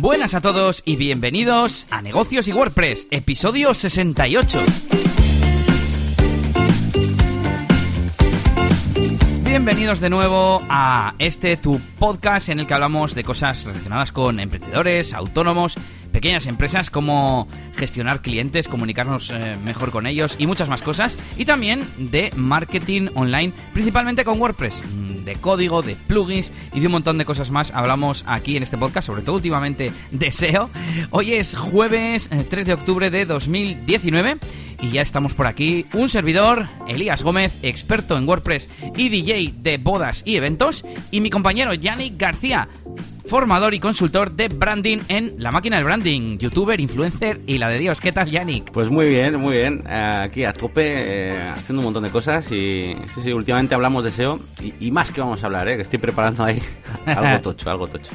Buenas a todos y bienvenidos a Negocios y WordPress, episodio 68. Bienvenidos de nuevo a este tu podcast en el que hablamos de cosas relacionadas con emprendedores, autónomos, pequeñas empresas, cómo gestionar clientes, comunicarnos eh, mejor con ellos y muchas más cosas. Y también de marketing online, principalmente con WordPress, mm, de código, de plugins y de un montón de cosas más. Hablamos aquí en este podcast, sobre todo últimamente de SEO. Hoy es jueves 3 eh, de octubre de 2019 y ya estamos por aquí. Un servidor, Elías Gómez, experto en WordPress y DJ de bodas y eventos, y mi compañero Yannick García, formador y consultor de branding en La Máquina del Branding, youtuber, influencer y la de Dios. ¿Qué tal, Yannick? Pues muy bien, muy bien. Aquí a tope, eh, haciendo un montón de cosas y sí, sí, últimamente hablamos de SEO y, más que vamos a hablar, ¿eh? que estoy preparando ahí algo tocho, algo tocho.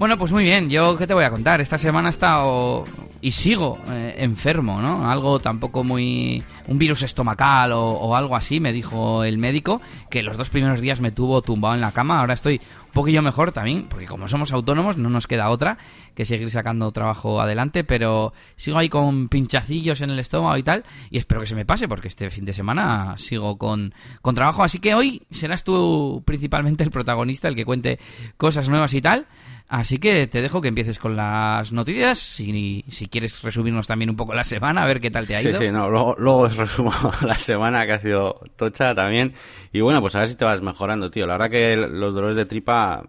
Bueno, pues muy bien, yo qué te voy a contar. Esta semana he estado y sigo eh, enfermo, ¿no? Algo tampoco muy... un virus estomacal o, algo así, me dijo el médico, que los dos primeros días me tuvo tumbado en la cama, ahora estoy un poquillo mejor también, porque como somos autónomos no nos queda otra que seguir sacando trabajo adelante, pero sigo ahí con pinchacillos en el estómago y tal, y espero que se me pase, porque este fin de semana sigo con, con trabajo, así que hoy serás tú principalmente el protagonista, el que cuente cosas nuevas y tal. Así que te dejo que empieces con las noticias. Si, si quieres resumirnos también un poco la semana, a ver qué tal te ha ido. Sí, sí, no, luego, os resumo la semana que ha sido tocha también. Y bueno, pues a ver si te vas mejorando, tío. La verdad que los dolores de tripa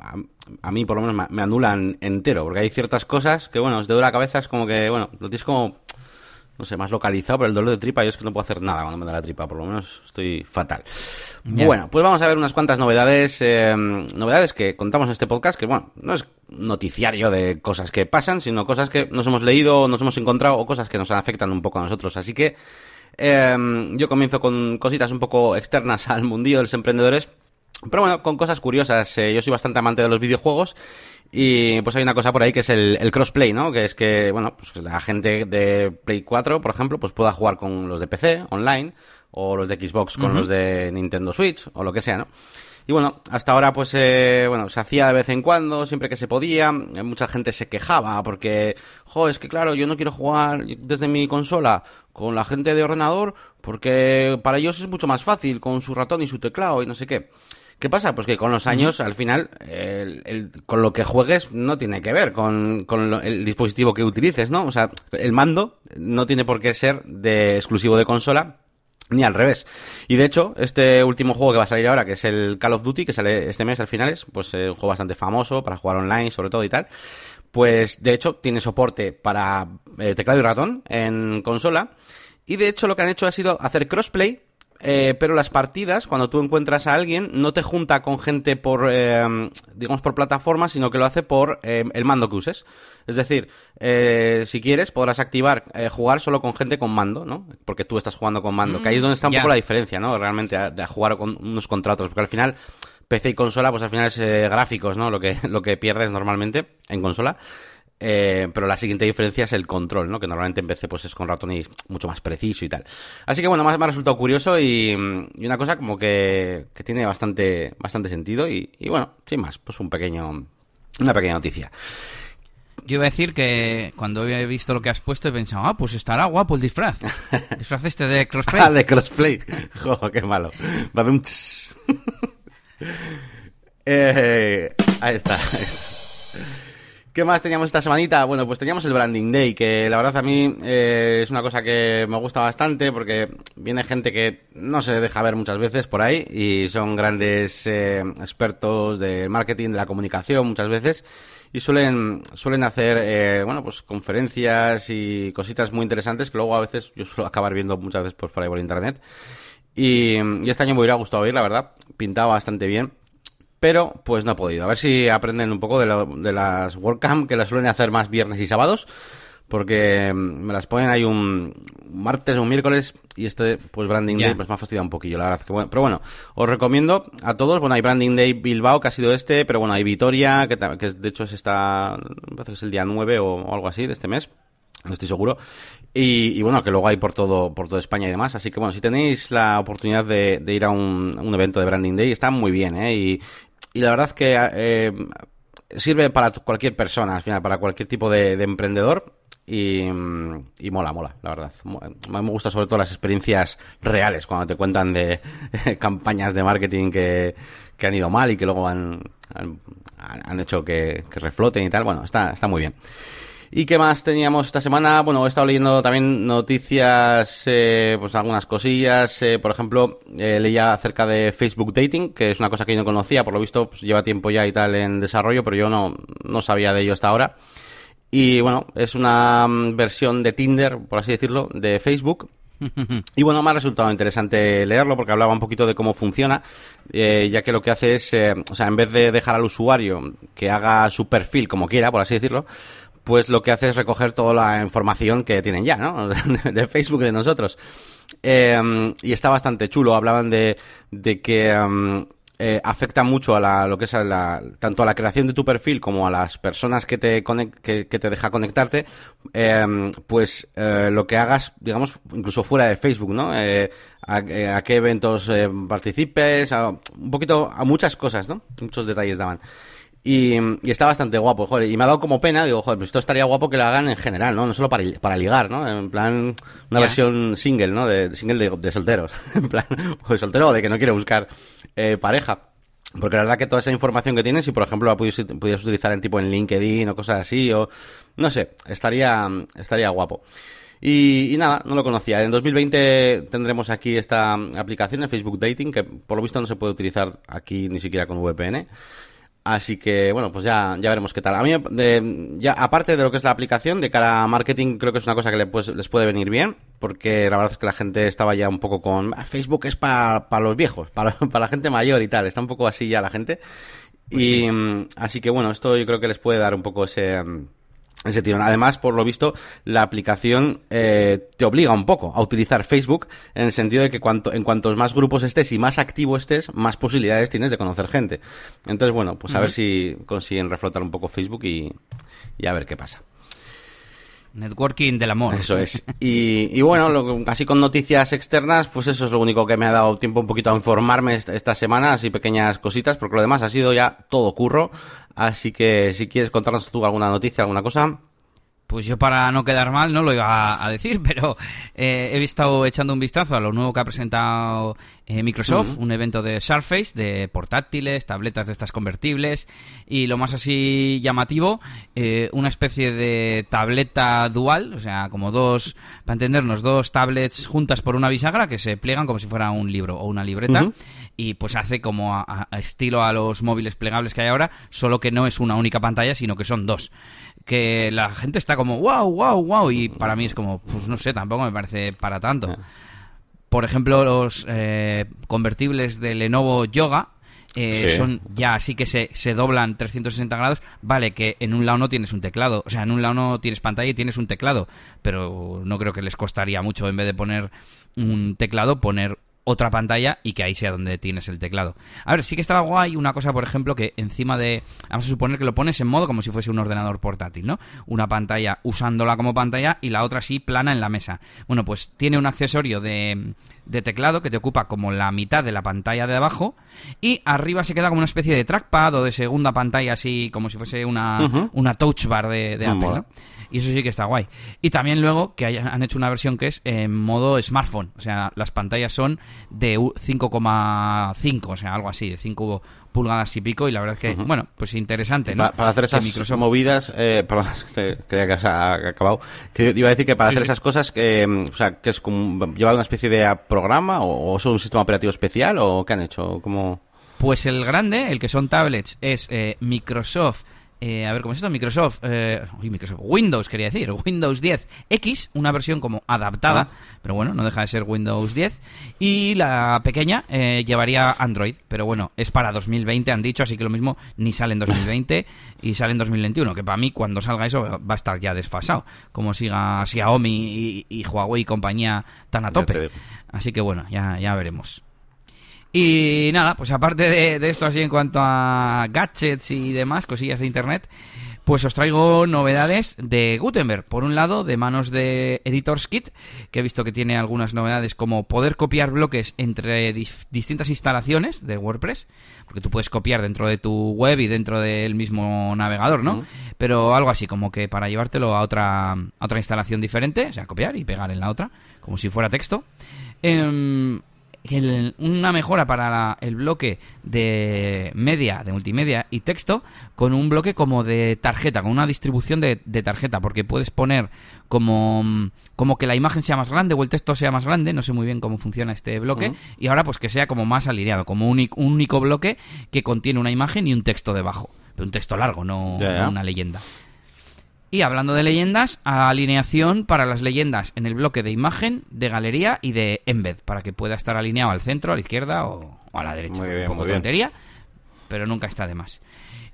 a, mí por lo menos me, anulan entero, porque hay ciertas cosas que, bueno, de la cabeza es como que, bueno, lo tienes como no sé, más localizado, pero el dolor de tripa yo es que no puedo hacer nada cuando me da la tripa, por lo menos estoy fatal. Bueno, pues vamos a ver unas cuantas novedades, eh, novedades que contamos en este podcast, que bueno, no es noticiario de cosas que pasan, sino cosas que nos hemos leído, nos hemos encontrado o cosas que nos afectan un poco a nosotros. Así que eh, yo comienzo con cositas un poco externas al mundillo de los emprendedores. Pero bueno, con cosas curiosas. Eh, yo soy bastante amante de los videojuegos y pues hay una cosa por ahí que es el, crossplay, ¿no? Que es que, bueno, pues la gente de Play 4, por ejemplo, pues pueda jugar con los de PC online o los de Xbox con los de Nintendo Switch o lo que sea, ¿no? Y bueno, hasta ahora pues eh, bueno, se hacía de vez en cuando, siempre que se podía. Mucha gente se quejaba porque, jo, es que claro, yo no quiero jugar desde mi consola con la gente de ordenador porque para ellos es mucho más fácil con su ratón y su teclado y no sé qué. ¿Qué pasa? Pues que con los años, al final, el, con lo que juegues no tiene que ver con, el dispositivo que utilices, ¿no? O sea, el mando no tiene por qué ser de exclusivo de consola, ni al revés. Y de hecho, este último juego que va a salir ahora, que es el Call of Duty, que sale este mes al finales, pues es un juego bastante famoso para jugar online, sobre todo y tal. Pues de hecho, tiene soporte para eh, teclado y ratón en consola. Y de hecho, lo que han hecho ha sido hacer crossplay eh, pero las partidas, cuando tú encuentras a alguien, no te junta con gente por, eh, digamos, por plataforma, sino que lo hace por eh, el mando que uses. Es decir, si quieres, podrás activar jugar solo con gente con mando, ¿no? Porque tú estás jugando con mando. que ahí es donde está un poco la diferencia, ¿no? Realmente, de jugar con unos contratos. Porque al final, PC y consola, pues al final es gráficos, ¿no? Lo que, lo que pierdes normalmente en consola. Eh, pero la siguiente diferencia es el control, ¿no? Que normalmente en PC pues es con ratón y mucho más preciso y tal. Así que bueno, más me ha resultado curioso y, una cosa como que, tiene bastante, bastante sentido y, bueno, sin más, pues un pequeño, una pequeña noticia. Yo iba a decir que cuando he visto lo que has puesto he pensado, ah, pues estará guapo el disfraz. disfraz este de crossplay. ah, de crossplay. Joder, qué malo. Va un eh, ahí está. ¿Qué más teníamos esta semanita? Bueno, pues teníamos el Branding Day, que la verdad a mí eh, es una cosa que me gusta bastante porque viene gente que no se deja ver muchas veces por ahí y son grandes eh, expertos del marketing, de la comunicación muchas veces y suelen, suelen hacer, eh, bueno, pues conferencias y cositas muy interesantes que luego a veces yo suelo acabar viendo muchas veces por ahí por internet. Y, y este año me hubiera gustado ir, la verdad, pintaba bastante bien pero pues no he podido. A ver si aprenden un poco de, de las WordCamp que las suelen hacer más viernes y sábados, porque mm, me las ponen ahí un martes o un miércoles y este pues Branding Day pues me ha fastidiado un poquillo, la verdad. Que bueno, pero bueno, os recomiendo a todos, bueno, hay Branding Day Bilbao que ha sido este, pero bueno, hay Vitoria, que, que de hecho es esta, parece que es el día 9 o, algo así de este mes no estoy seguro. Y, bueno, que luego hay por todo, por toda España y demás. Así que bueno, si tenéis la oportunidad de, ir a un, un, evento de Branding Day, está muy bien, ¿eh? Y, y la verdad que eh, sirve para cualquier persona, al final, para cualquier tipo de, emprendedor. Y, mola, mola, la verdad. Me gusta sobre todo las experiencias reales, cuando te cuentan de campañas de marketing que, han ido mal y que luego han, han, hecho que, que, refloten y tal. Bueno, está, está muy bien. ¿Y qué más teníamos esta semana? Bueno, he estado leyendo también noticias, eh, pues algunas cosillas. Eh, por ejemplo, eh, leía acerca de Facebook Dating, que es una cosa que yo no conocía, por lo visto pues, lleva tiempo ya y tal en desarrollo, pero yo no, no sabía de ello hasta ahora. Y bueno, es una mm, versión de Tinder, por así decirlo, de Facebook. Y bueno, me ha resultado interesante leerlo porque hablaba un poquito de cómo funciona, eh, ya que lo que hace es, eh, o sea, en vez de dejar al usuario que haga su perfil como quiera, por así decirlo, pues lo que hace es recoger toda la información que tienen ya, ¿no? de Facebook de nosotros. Eh, y está bastante chulo. Hablaban de, que em, eh, afecta mucho a la, lo que es la, tanto a la creación de tu perfil como a las personas que te, que, te deja conectarte, em, pues eh, lo que hagas, digamos, incluso fuera de Facebook, ¿no? a, a, qué eventos participes, a, un poquito, a muchas cosas, ¿no? Muchos detalles daban. Y, está bastante guapo, joder. Y me ha dado como pena, digo, joder, pues esto estaría guapo que lo hagan en general, ¿no? No solo para, para ligar, ¿no? En plan, una versión single, ¿no? De, single de, solteros. en plan, o de soltero o de que no quiere buscar eh, pareja. Porque la verdad que toda esa información que tienes, si por ejemplo la pudieras, utilizar en tipo en LinkedIn o cosas así, o no sé, estaría, estaría guapo. Y, y, nada, no lo conocía. En 2020 tendremos aquí esta aplicación de Facebook Dating, que por lo visto no se puede utilizar aquí ni siquiera con VPN. Así que, bueno, pues ya, ya veremos qué tal. A mí, ya, aparte de lo que es la aplicación, de cara a marketing, creo que es una cosa que les puede venir bien, porque la verdad es que la gente estaba ya un poco con, ah, Facebook es para los viejos, para, para la gente mayor y tal, está un poco así ya la gente. Pues y mm, así que, bueno, esto yo creo que les puede dar un poco ese mm, ese tirón. Además, por lo visto, la aplicación eh, te obliga un poco a utilizar Facebook en el sentido de que cuanto, en cuantos más grupos estés y más activo estés, más posibilidades tienes de conocer gente. Entonces, bueno, pues a ver si consiguen reflotar un poco Facebook y, y a ver qué pasa. Networking del amor. Eso es. Y, y bueno, lo, así con noticias externas, pues eso es lo único que me ha dado tiempo un poquito a informarme esta, semana, así pequeñas cositas, porque lo demás ha sido ya todo curro. Así que si quieres contarnos tú alguna noticia, alguna cosa. Pues yo para no quedar mal no lo iba a decir, pero eh, he estado echando un vistazo a lo nuevo que ha presentado eh, Microsoft, un evento de Surface, de portátiles, tabletas de estas convertibles, y lo más así llamativo, eh, una especie de tableta dual, o sea, como dos, para entendernos, dos tablets juntas por una bisagra que se pliegan como si fuera un libro o una libreta, y pues hace como a, estilo a los móviles plegables que hay ahora, solo que no es una única pantalla, sino que son dos que la gente está como wow, wow, wow y para mí es como, pues no sé, tampoco me parece para tanto. Por ejemplo, los eh, convertibles de Lenovo Yoga eh, son ya así que se, se doblan 360 grados. Vale, que en un lado no tienes un teclado, o sea, en un lado no tienes pantalla y tienes un teclado, pero no creo que les costaría mucho en vez de poner un teclado, poner otra pantalla y que ahí sea donde tienes el teclado. A ver, sí que estaba guay una cosa, por ejemplo, que encima de... Vamos a suponer que lo pones en modo como si fuese un ordenador portátil, ¿no? Una pantalla usándola como pantalla y la otra así plana en la mesa. Bueno, pues tiene un accesorio de, de teclado que te ocupa como la mitad de la pantalla de abajo y arriba se queda como una especie de trackpad o de segunda pantalla así como si fuese una, una touch bar de, de Apple, ¿no? Y eso sí que está guay. Y también luego que han hecho una versión que es en modo smartphone. O sea, las pantallas son de 5,5, o sea, algo así, de 5 pulgadas y pico y la verdad es que, bueno, pues interesante, ¿no? Para, hacer esas Microsoft... movidas, eh, perdón, creía que ha acabado, que iba a decir que para hacer esas cosas, que, o sea, que es como, llevar una especie de programa o, o son un sistema operativo especial o qué han hecho, como... Pues el grande, el que son tablets, es eh, Microsoft eh, a ver, ¿cómo es esto? Microsoft, eh, Microsoft, Windows quería decir, Windows 10 X, una versión como adaptada, ah. pero bueno, no deja de ser Windows 10. Y la pequeña eh, llevaría Android, pero bueno, es para 2020, han dicho, así que lo mismo, ni sale en 2020 y sale en 2021, que para mí cuando salga eso va a estar ya desfasado, como siga Xiaomi y, y Huawei y compañía tan a tope. Así que bueno, ya, ya veremos. Y nada, pues aparte de, de esto así en cuanto a gadgets y demás, cosillas de internet, pues os traigo novedades de Gutenberg. Por un lado, de manos de Editors Kit, que he visto que tiene algunas novedades como poder copiar bloques entre dis- distintas instalaciones de WordPress, porque tú puedes copiar dentro de tu web y dentro del mismo navegador, ¿no? Pero algo así, como que para llevártelo a otra, a otra instalación diferente, o sea, copiar y pegar en la otra, como si fuera texto. Em, el- una mejora para la- el bloque de media, de multimedia y texto, con un bloque como de tarjeta, con una distribución de, de tarjeta, porque puedes poner como, mm, como que la imagen sea más grande o el texto sea más grande, no sé muy bien cómo funciona este bloque, y ahora pues que sea como más alineado, como un, único- un único bloque que contiene una imagen y un texto debajo, pero un texto largo, no una leyenda. Y hablando de leyendas, alineación para las leyendas en el bloque de imagen, de galería y de embed, para que pueda estar alineado al centro, a la izquierda o, o a la derecha. Muy bien, Un poco muy bien. tontería, pero nunca está de más.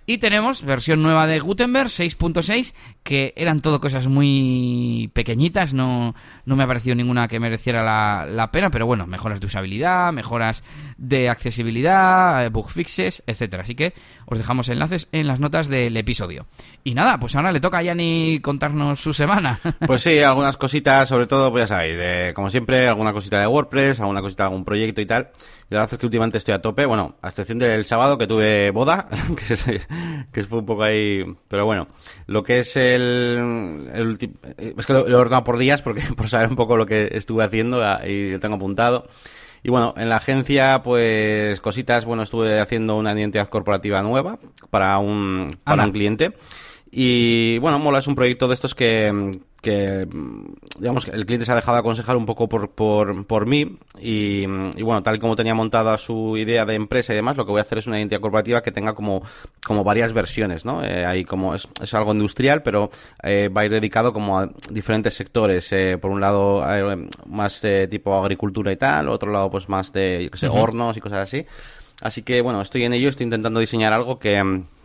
Y tenemos versión nueva de Gutenberg 6.6, que eran todo cosas muy pequeñitas, no, no me ha parecido ninguna que mereciera la, la pena, pero bueno, mejoras de usabilidad, mejoras de accesibilidad, eh, bug fixes, etcétera. Así que os dejamos enlaces en las notas del episodio. Y nada, pues ahora le toca a Yanni contarnos su semana. Pues sí, algunas cositas, sobre todo, pues ya sabéis, de, como siempre, alguna cosita de WordPress, alguna cosita de algún proyecto y tal. La verdad es que últimamente estoy a tope, bueno, a excepción del sábado que tuve boda, que, que fue un poco ahí, pero bueno, lo que es el, el ulti- es que lo, he ordenado por días porque por saber un poco lo que estuve haciendo ah, y lo tengo apuntado. Y bueno, en la agencia, pues cositas, bueno, estuve haciendo una identidad corporativa nueva para un, para un cliente. Y bueno, mola, es un proyecto de estos que, que digamos, que el cliente se ha dejado aconsejar un poco por, por, por mí. Y, y bueno, tal y como tenía montada su idea de empresa y demás, lo que voy a hacer es una identidad corporativa que tenga como, como varias versiones, ¿no? Eh, hay como, es, es algo industrial, pero eh, va a ir dedicado como a diferentes sectores. Eh, por un lado, eh, más de tipo agricultura y tal, otro lado, pues más de, yo qué sé, hornos y cosas así. Así que bueno, estoy en ello, estoy intentando diseñar algo que,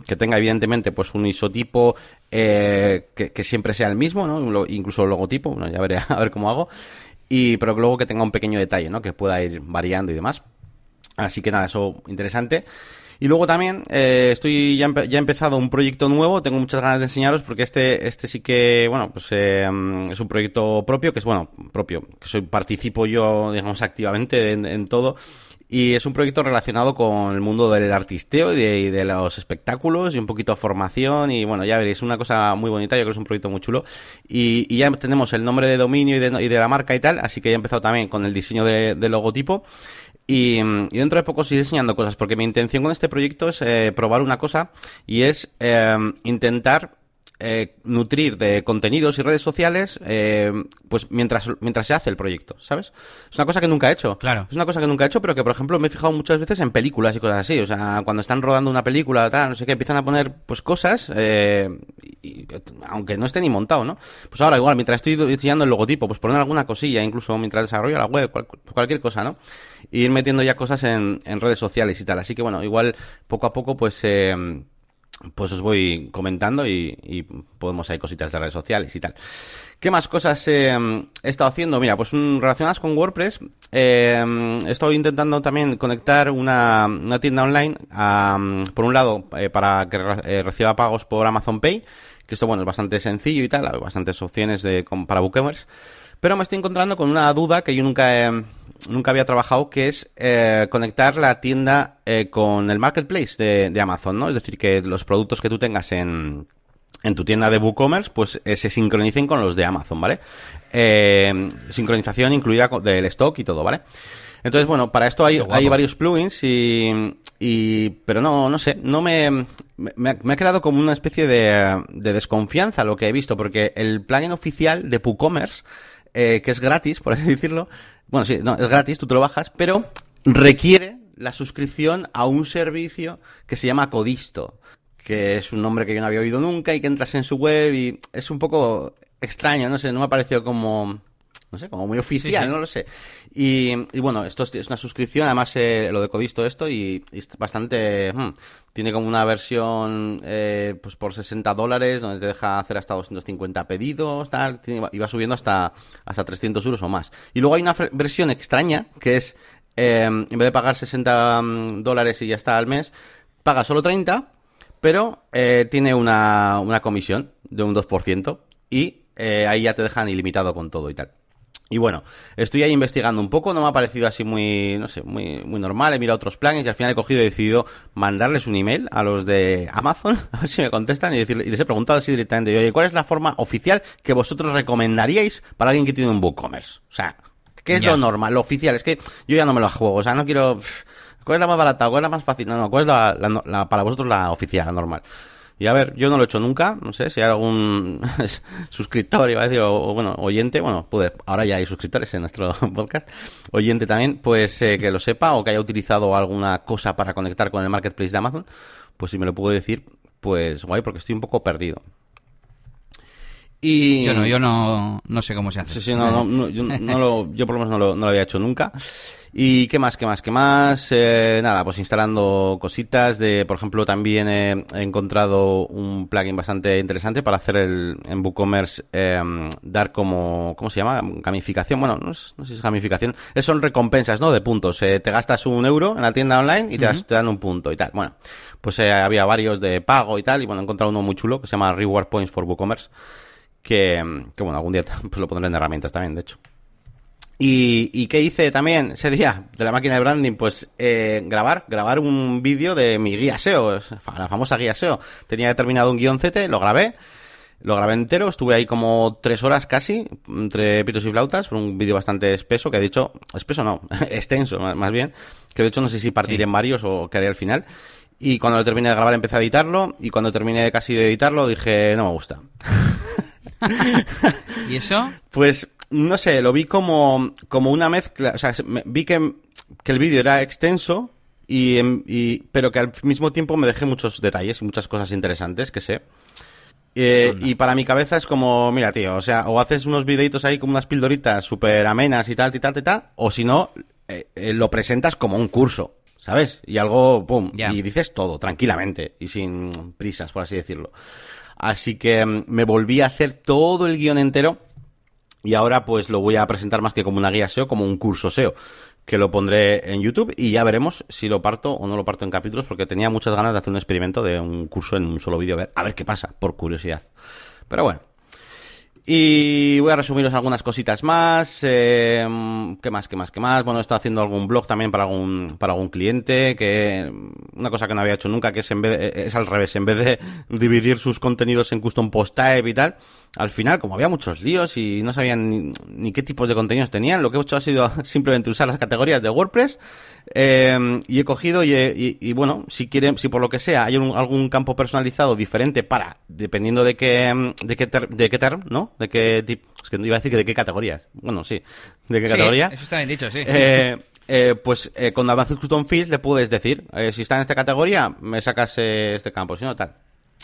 que tenga evidentemente pues un isotipo eh, que, siempre sea el mismo, ¿no? Incluso el logotipo, bueno, ya veré a ver cómo hago. Y pero luego que tenga un pequeño detalle, ¿no? Que pueda ir variando y demás. Así que nada, eso interesante. Y luego también eh, estoy ya, ya he empezado un proyecto nuevo, tengo muchas ganas de enseñaros porque este este sí que bueno pues eh, es un proyecto propio que es bueno propio que soy participo yo digamos activamente en, en todo y es un proyecto relacionado con el mundo del artisteo y de, los espectáculos y un poquito de formación y bueno, ya veréis, una cosa muy bonita, yo creo que es un proyecto muy chulo. Y, ya tenemos el nombre de dominio y de, la marca y tal, así que ya he empezado también con el diseño de, logotipo. Y, dentro de poco sigo diseñando cosas porque mi intención con este proyecto es eh, probar una cosa y es eh, intentar eh, nutrir de contenidos y redes sociales eh, pues mientras mientras se hace el proyecto, ¿sabes? Es una cosa que nunca he hecho. Claro. Es una cosa que nunca he hecho, pero que, por ejemplo, me he fijado muchas veces en películas y cosas así. O sea, cuando están rodando una película, tal, no sé qué, empiezan a poner, pues, cosas, eh, y- aunque no esté ni montado, ¿no? Pues ahora, igual, mientras estoy diseñando el logotipo, pues poner alguna cosilla, incluso mientras desarrollo la web, cual- cualquier cosa, ¿no? Y ir metiendo ya cosas en, en redes sociales y tal. Así que, bueno, igual, poco a poco, pues, eh, pues os voy comentando y, y podemos hay cositas de redes sociales y tal. ¿Qué más cosas eh, he estado haciendo? Mira, pues mm, relacionadas con WordPress, eh, he estado intentando también conectar una, una tienda online, por un lado, eh, para que eh, reciba pagos por Amazon Pay, que esto, bueno, es bastante sencillo y tal, hay bastantes opciones de, para WooCommerce. Pero me estoy encontrando con una duda que yo nunca, he- nunca había trabajado, que es eh, conectar la tienda eh, con el marketplace de, de Amazon, ¿no? Es decir, que los productos que tú tengas en, en tu tienda de WooCommerce, pues eh, se sincronicen con los de Amazon, ¿vale? Eh, sincronización incluida del stock y todo, ¿vale? Entonces, bueno, para esto hay, hay varios plugins y, y pero no, no sé, no me, me, ha- me ha quedado como una especie de, de desconfianza lo que he visto, porque el plugin oficial de WooCommerce, eh, que es gratis, por así decirlo, bueno, sí, no, es gratis, tú te lo bajas, pero requiere la suscripción a un servicio que se llama Codisto, que es un nombre que yo no había oído nunca y que entras en su web y es un poco extraño, no sé, no me ha parecido como, no sé, como muy oficial, Sí, sí. no lo sé. Y, y bueno, esto es, una suscripción, además eh, lo de Codisto esto y, y es bastante, hmm, tiene como una versión eh, pues por 60 dólares donde te deja hacer hasta 250 pedidos, tal, tiene- y va subiendo hasta, hasta 300 euros o más. Y luego hay una versión extraña que es eh, en vez de pagar 60 mm, dólares y ya está al mes, paga solo 30, pero tiene una, una comisión de un 2% y ahí ya te dejan ilimitado con todo y tal. Y bueno, estoy ahí investigando un poco, no me ha parecido así muy, no sé, muy, muy normal, he mirado otros planes y al final he cogido y he decidido mandarles un email a los de Amazon, a ver si me contestan y, decirles, y les he preguntado así directamente, oye, ¿cuál es la forma oficial que vosotros recomendaríais para alguien que tiene un WooCommerce? O sea, ¿qué es Ya. lo normal, lo oficial? Es que yo ya no me lo juego, o sea, no quiero... ¿Cuál es la más barata? ¿Cuál es la más fácil? No, no, ¿cuál es la, la- la- para vosotros la oficial, la normal? Y a ver, yo no lo he hecho nunca, no sé si hay algún suscriptor, iba a decir, o, o, bueno, oyente, bueno, puede, ahora ya hay suscriptores en nuestro podcast, oyente también, pues eh, que lo sepa o que haya utilizado alguna cosa para conectar con el marketplace de Amazon, pues si me lo puedo decir, pues guay, porque estoy un poco perdido. Y... Yo no, yo no, no sé cómo se hace. Sí, sí, no, no, no, yo, no lo, yo por lo menos no lo, no lo había hecho nunca. ¿Y qué más, qué más, qué más? Eh, nada, pues instalando cositas de, por ejemplo, también he, he encontrado un plugin bastante interesante para hacer el, en WooCommerce, eh, dar como, ¿cómo se llama? Gamificación. Bueno, no, es- no sé si es gamificación. Es, son recompensas, ¿no? De puntos. Eh, te gastas un euro en la tienda online y te, das- te dan un punto y tal. Bueno, pues eh, había varios de pago y tal. Y bueno, he encontrado uno muy chulo que se llama Reward Points for WooCommerce que, que bueno, algún día pues lo pondré en herramientas también, de hecho. Y, ¿Y qué hice también ese día de la máquina de branding? Pues eh, grabar, grabar un vídeo de mi guía SEO, la famosa guía SEO. Tenía determinado un guion CT, lo grabé, lo grabé entero, estuve ahí como tres horas casi, entre pitos y flautas, un vídeo bastante espeso, que he dicho, espeso no, extenso más, más bien, que de hecho no sé si partiré Sí. en varios o qué haré al final. Y cuando lo terminé de grabar empecé a editarlo, y cuando terminé casi de editarlo dije, no me gusta. ¿Y eso? Pues no sé, lo vi como, como una mezcla, o sea, vi que, que el vídeo era extenso, y, em, y- pero que al mismo tiempo me dejé muchos detalles y muchas cosas interesantes que sé. Eh, y para mi cabeza es como, mira, tío, o sea, o haces unos videitos ahí como unas pildoritas súper amenas y tal, y tal, y tal, o si no, eh, eh, lo presentas como un curso, ¿sabes? Y algo, pum, y dices todo, tranquilamente, y sin prisas, por así decirlo. Así que mm, me volví a hacer todo el guion entero y ahora pues lo voy a presentar más que como una guía SEO, como un curso SEO, que lo pondré en YouTube y ya veremos si lo parto o no lo parto en capítulos, porque tenía muchas ganas de hacer un experimento de un curso en un solo vídeo, a ver, a ver qué pasa, por curiosidad. Pero bueno. Y voy a resumiros algunas cositas más. eh, ¿Qué más? ¿Qué más? ¿Qué más? Bueno, he estado haciendo algún blog también para algún, para algún cliente. Que una cosa que no había hecho nunca, que es en vez es al revés. En vez de dividir sus contenidos en custom post type y tal, al final, como había muchos líos y no sabían ni, ni qué tipos de contenidos tenían, lo que he hecho ha sido simplemente usar las categorías de WordPress. eh, y he cogido y, y- y bueno, si quieren, si por lo que sea hay un- algún campo personalizado diferente para, dependiendo de qué, de qué, ter- de qué term, ¿no? De qué tipo, es que no iba a decir que de qué categorías. Bueno, sí, de qué Sí, categoría. Eso está bien dicho, sí. Eh, eh, pues eh, con Advanced Custom Fields le puedes decir, eh, si está en esta categoría, me sacas eh, este campo, si no, tal.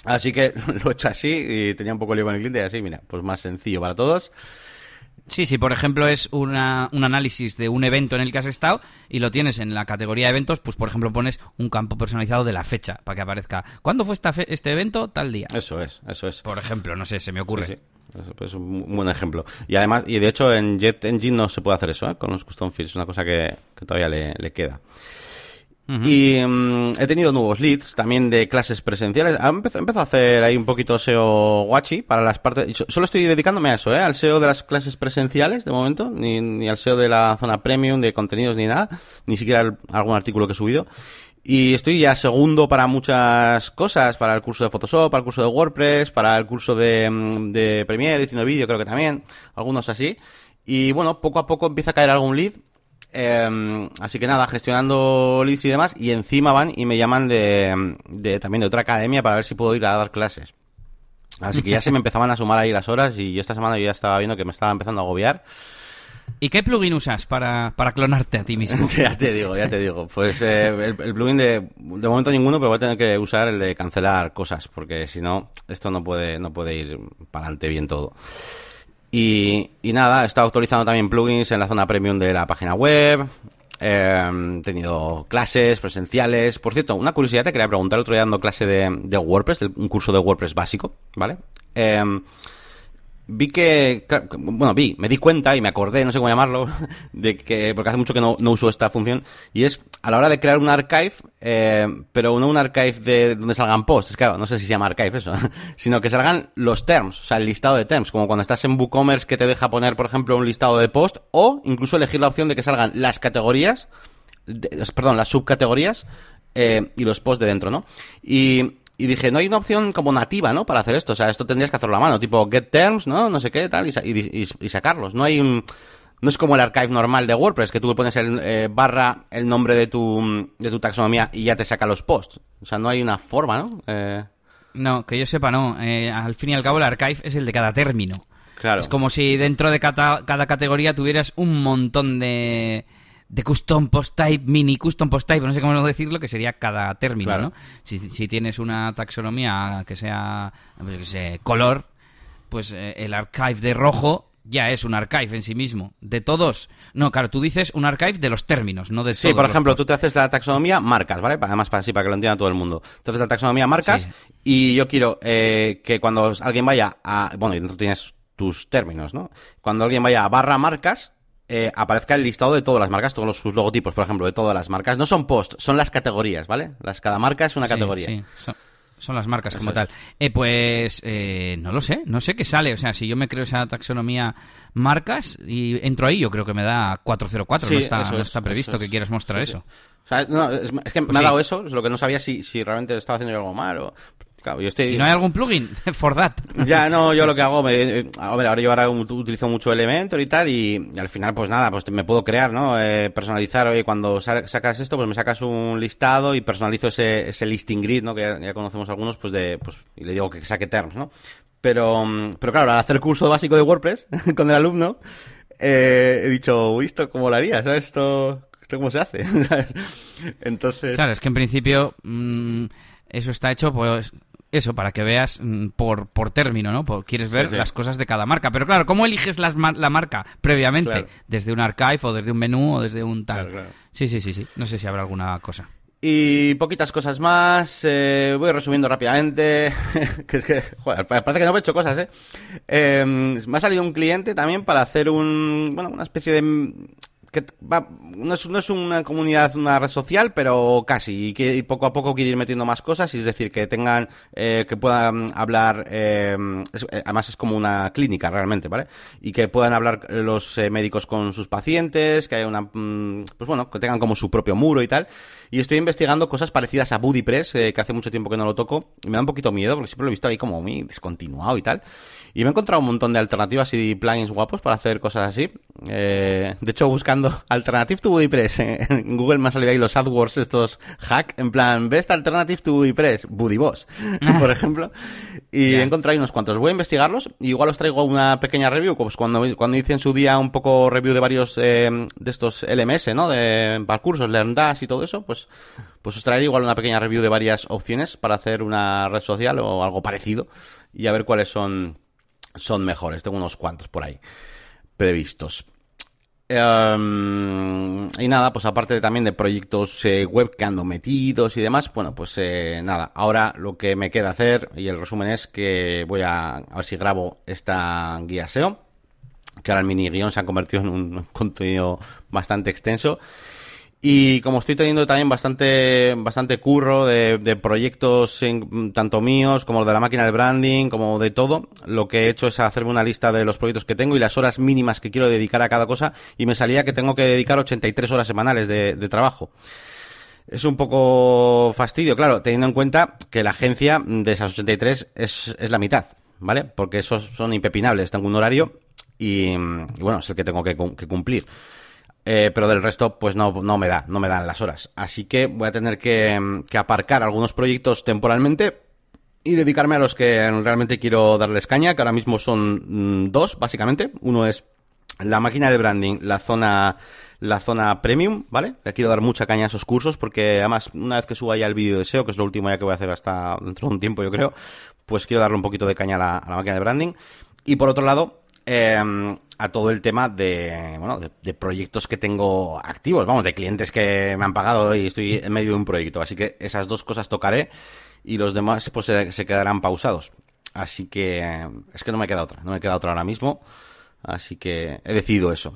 Así que lo he hecho así y tenía un poco lío con el cliente y así, mira, pues más sencillo para todos. Sí, sí, por ejemplo es una, un análisis de un evento en el que has estado y lo tienes en la categoría de eventos, pues por ejemplo pones un campo personalizado de la fecha para que aparezca. ¿Cuándo fue esta fe- este evento? Tal día. Eso es, eso es. Por ejemplo, no sé, se me ocurre. Sí, sí. Eso, pues, es un buen ejemplo. Y además, y de hecho en Jet Engine no se puede hacer eso, ¿eh? Con los custom fields, es una cosa que, que todavía le, le queda. Y mm, he tenido nuevos leads también de clases presenciales. Empezado, empezado a hacer ahí un poquito SEO guachi para las partes. so- Solo estoy dedicándome a eso, ¿eh? Al SEO de las clases presenciales de momento, ni, ni al SEO de la zona premium, de contenidos, ni nada. Ni siquiera el- algún artículo que he subido. Y estoy ya segundo para muchas cosas, para el curso de Photoshop, para el curso de WordPress, para el curso de, mm, de Premiere, edición de vídeo, creo que también, algunos así. Y bueno, poco a poco empieza a caer algún lead. Eh, así que nada, gestionando leads y demás, y encima van y me llaman de, de también de otra academia para ver si puedo ir a dar clases. Así que ya se me empezaban a sumar ahí las horas y esta semana yo ya estaba viendo que me estaba empezando a agobiar. ¿Y qué plugin usas para, para clonarte a ti mismo? ya te digo, ya te digo. Pues eh, el, el plugin de, de momento ninguno, pero voy a tener que usar el de cancelar cosas, porque si no, esto no puede, no puede ir para adelante bien todo. Y, y nada, he estado actualizando también plugins en la zona premium de la página web. eh, he tenido clases presenciales. Por cierto, una curiosidad te quería preguntar el otro día dando clase de, de WordPress, un curso de WordPress básico, ¿vale? Eh, vi que, bueno, vi, me di cuenta y me acordé, no sé cómo llamarlo, de que, porque hace mucho que no, no uso esta función, y es a la hora de crear un archive, eh, pero no un archive de donde salgan posts, claro, no sé si se llama archive eso, sino que salgan los terms, o sea, el listado de terms, como cuando estás en WooCommerce que te deja poner, por ejemplo, un listado de posts, o incluso elegir la opción de que salgan las categorías, perdón, las subcategorías, eh, y los posts de dentro, ¿no? Y y dije, no hay una opción como nativa, ¿no? Para hacer esto. O sea, esto tendrías que hacerlo a mano, tipo get terms, ¿no? No sé qué, tal, y, y, sacarlos. No hay un... No es como el archive normal de WordPress, que tú le pones el eh, barra, el nombre de tu, de tu taxonomía y ya te saca los posts. O sea, no hay una forma, ¿no? Eh... No, que yo sepa, no. Eh, al fin y al cabo, el archive es el de cada término. Claro. Es como si dentro de cada, cada categoría tuvieras un montón de de custom post type, mini custom post type, no sé cómo decirlo, que sería cada término, ¿no? Si, si, tienes una taxonomía que sea, pues, que sea color, pues eh, el archive de rojo ya es un archive en sí mismo. De todos. No, claro, tú dices un archive de los términos, no de Sí, por ejemplo, tú te haces la taxonomía marcas, ¿vale? Además, para, así, para que lo entienda todo el mundo. Te haces la taxonomía marcas y yo quiero eh, que cuando alguien vaya a... Bueno, y tú tienes tus términos, ¿no? Cuando alguien vaya a barra marcas, eh, aparezca el listado de todas las marcas, todos sus logotipos, por ejemplo, de todas las marcas. No son posts, son las categorías, ¿vale? Las, cada marca es una categoría. Sí, son, las marcas como tal. Eh, pues eh, no lo sé, no sé qué sale. O sea, si yo me creo esa taxonomía marcas y entro ahí, yo creo que me da 404. no está, no está previsto que quieras mostrar eso. O sea, no, es, que me ha dado eso, es lo que no sabía si, si realmente estaba haciendo algo mal o... ¿Y no hay algún plugin for that? Ya, no, yo lo que hago, me, a ver, ahora yo ahora utilizo mucho Elementor y tal, y, al final, pues nada, pues me puedo crear, ¿no? Eh, personalizar, oye, cuando sacas esto, pues me sacas un listado y personalizo ese, ese listing grid, ¿no? Que ya, conocemos algunos, pues de, pues, y le digo que saque terms, ¿no? Pero, pero claro, al hacer curso básico de WordPress con el alumno, eh, he dicho, ¿esto cómo lo haría? ¿Sabes? Esto, esto cómo se hace, Entonces... Claro, es que en principio, mm, eso está hecho, pues eso, para que veas mm, por, por término, ¿no? quieres ver las cosas de cada marca. Pero claro, ¿cómo eliges la marca previamente? Desde un archive o desde un menú o desde un tal. Sí, sí, sí, sí. No sé si habrá alguna cosa. Y poquitas cosas más. Eh, voy resumiendo rápidamente. que es que, joder, parece que no he hecho cosas, ¿eh? ¿eh? Me ha salido un cliente también para hacer un, bueno, una especie de que no, es, no, es, una comunidad, una red social, pero casi. Y, que, poco a poco quiere ir metiendo más cosas. Y es decir, que tengan, eh, que puedan hablar. Eh, eh, además, es como una clínica realmente, ¿vale? Y que puedan hablar los médicos con sus pacientes, que haya una. Mm, pues bueno, que tengan como su propio muro y tal. Y estoy investigando cosas parecidas a BuddyPress, que hace mucho tiempo que no lo toco. Y me da un poquito miedo, porque siempre lo he visto ahí como muy descontinuado y tal. Y me he encontrado un montón de alternativas y plugins guapos para hacer cosas así. de hecho, buscando Alternative to WordPress. En Google me han salido ahí los AdWords, estos hack, en plan, Best Alternative to WordPress, Boss, por ejemplo. Y he encontrado ahí unos cuantos. Voy a investigarlos y igual os traigo una pequeña review, pues cuando, cuando hice en su día un poco review de varios eh, de estos LMS, ¿no? De para cursos, LearnDash y todo eso, pues, pues os traeré igual una pequeña review de varias opciones para hacer una red social o algo parecido y a ver cuáles son, son mejores. Tengo unos cuantos por ahí previstos. Em, y nada, pues aparte también de proyectos eh, web que ando metidos y demás, bueno, pues eh, nada, ahora lo que me queda hacer y el resumen es que voy a, a ver si grabo esta guía SEO, que ahora el mini guion se ha convertido en un contenido bastante extenso y como estoy teniendo también bastante, bastante curro de, de proyectos tanto míos como de la máquina de branding, como de todo, lo que he hecho es hacerme una lista de los proyectos que tengo y las horas mínimas que quiero dedicar a cada cosa y me salía que tengo que dedicar 83 horas semanales de, de trabajo. Es un poco fastidio, claro, teniendo en cuenta que la agencia de esas 83 es, es la mitad, ¿vale? Porque esos son impepinables, tengo un horario y, y bueno, es el que tengo que cumplir. Eh, pero del resto, pues no, no me da, no me dan las horas. Así que voy a tener que, aparcar algunos proyectos temporalmente y dedicarme a los que realmente quiero darles caña, que ahora mismo son mm, dos, básicamente. Uno es la máquina de branding, la zona, la zona premium, ¿vale? Le quiero dar mucha caña a esos cursos porque además una vez que suba ya el vídeo de SEO, que es lo último ya que voy a hacer hasta dentro de un tiempo yo creo, pues quiero darle un poquito de caña a la, a la máquina de branding. Y por otro lado, Em, a todo el tema de, bueno, de, proyectos que tengo activos, vamos, de clientes que me han pagado y estoy en medio de un proyecto. Así que esas dos cosas tocaré y los demás pues se, quedarán pausados. Así que es que no me queda otra, no me queda otra ahora mismo. Así que he decidido eso.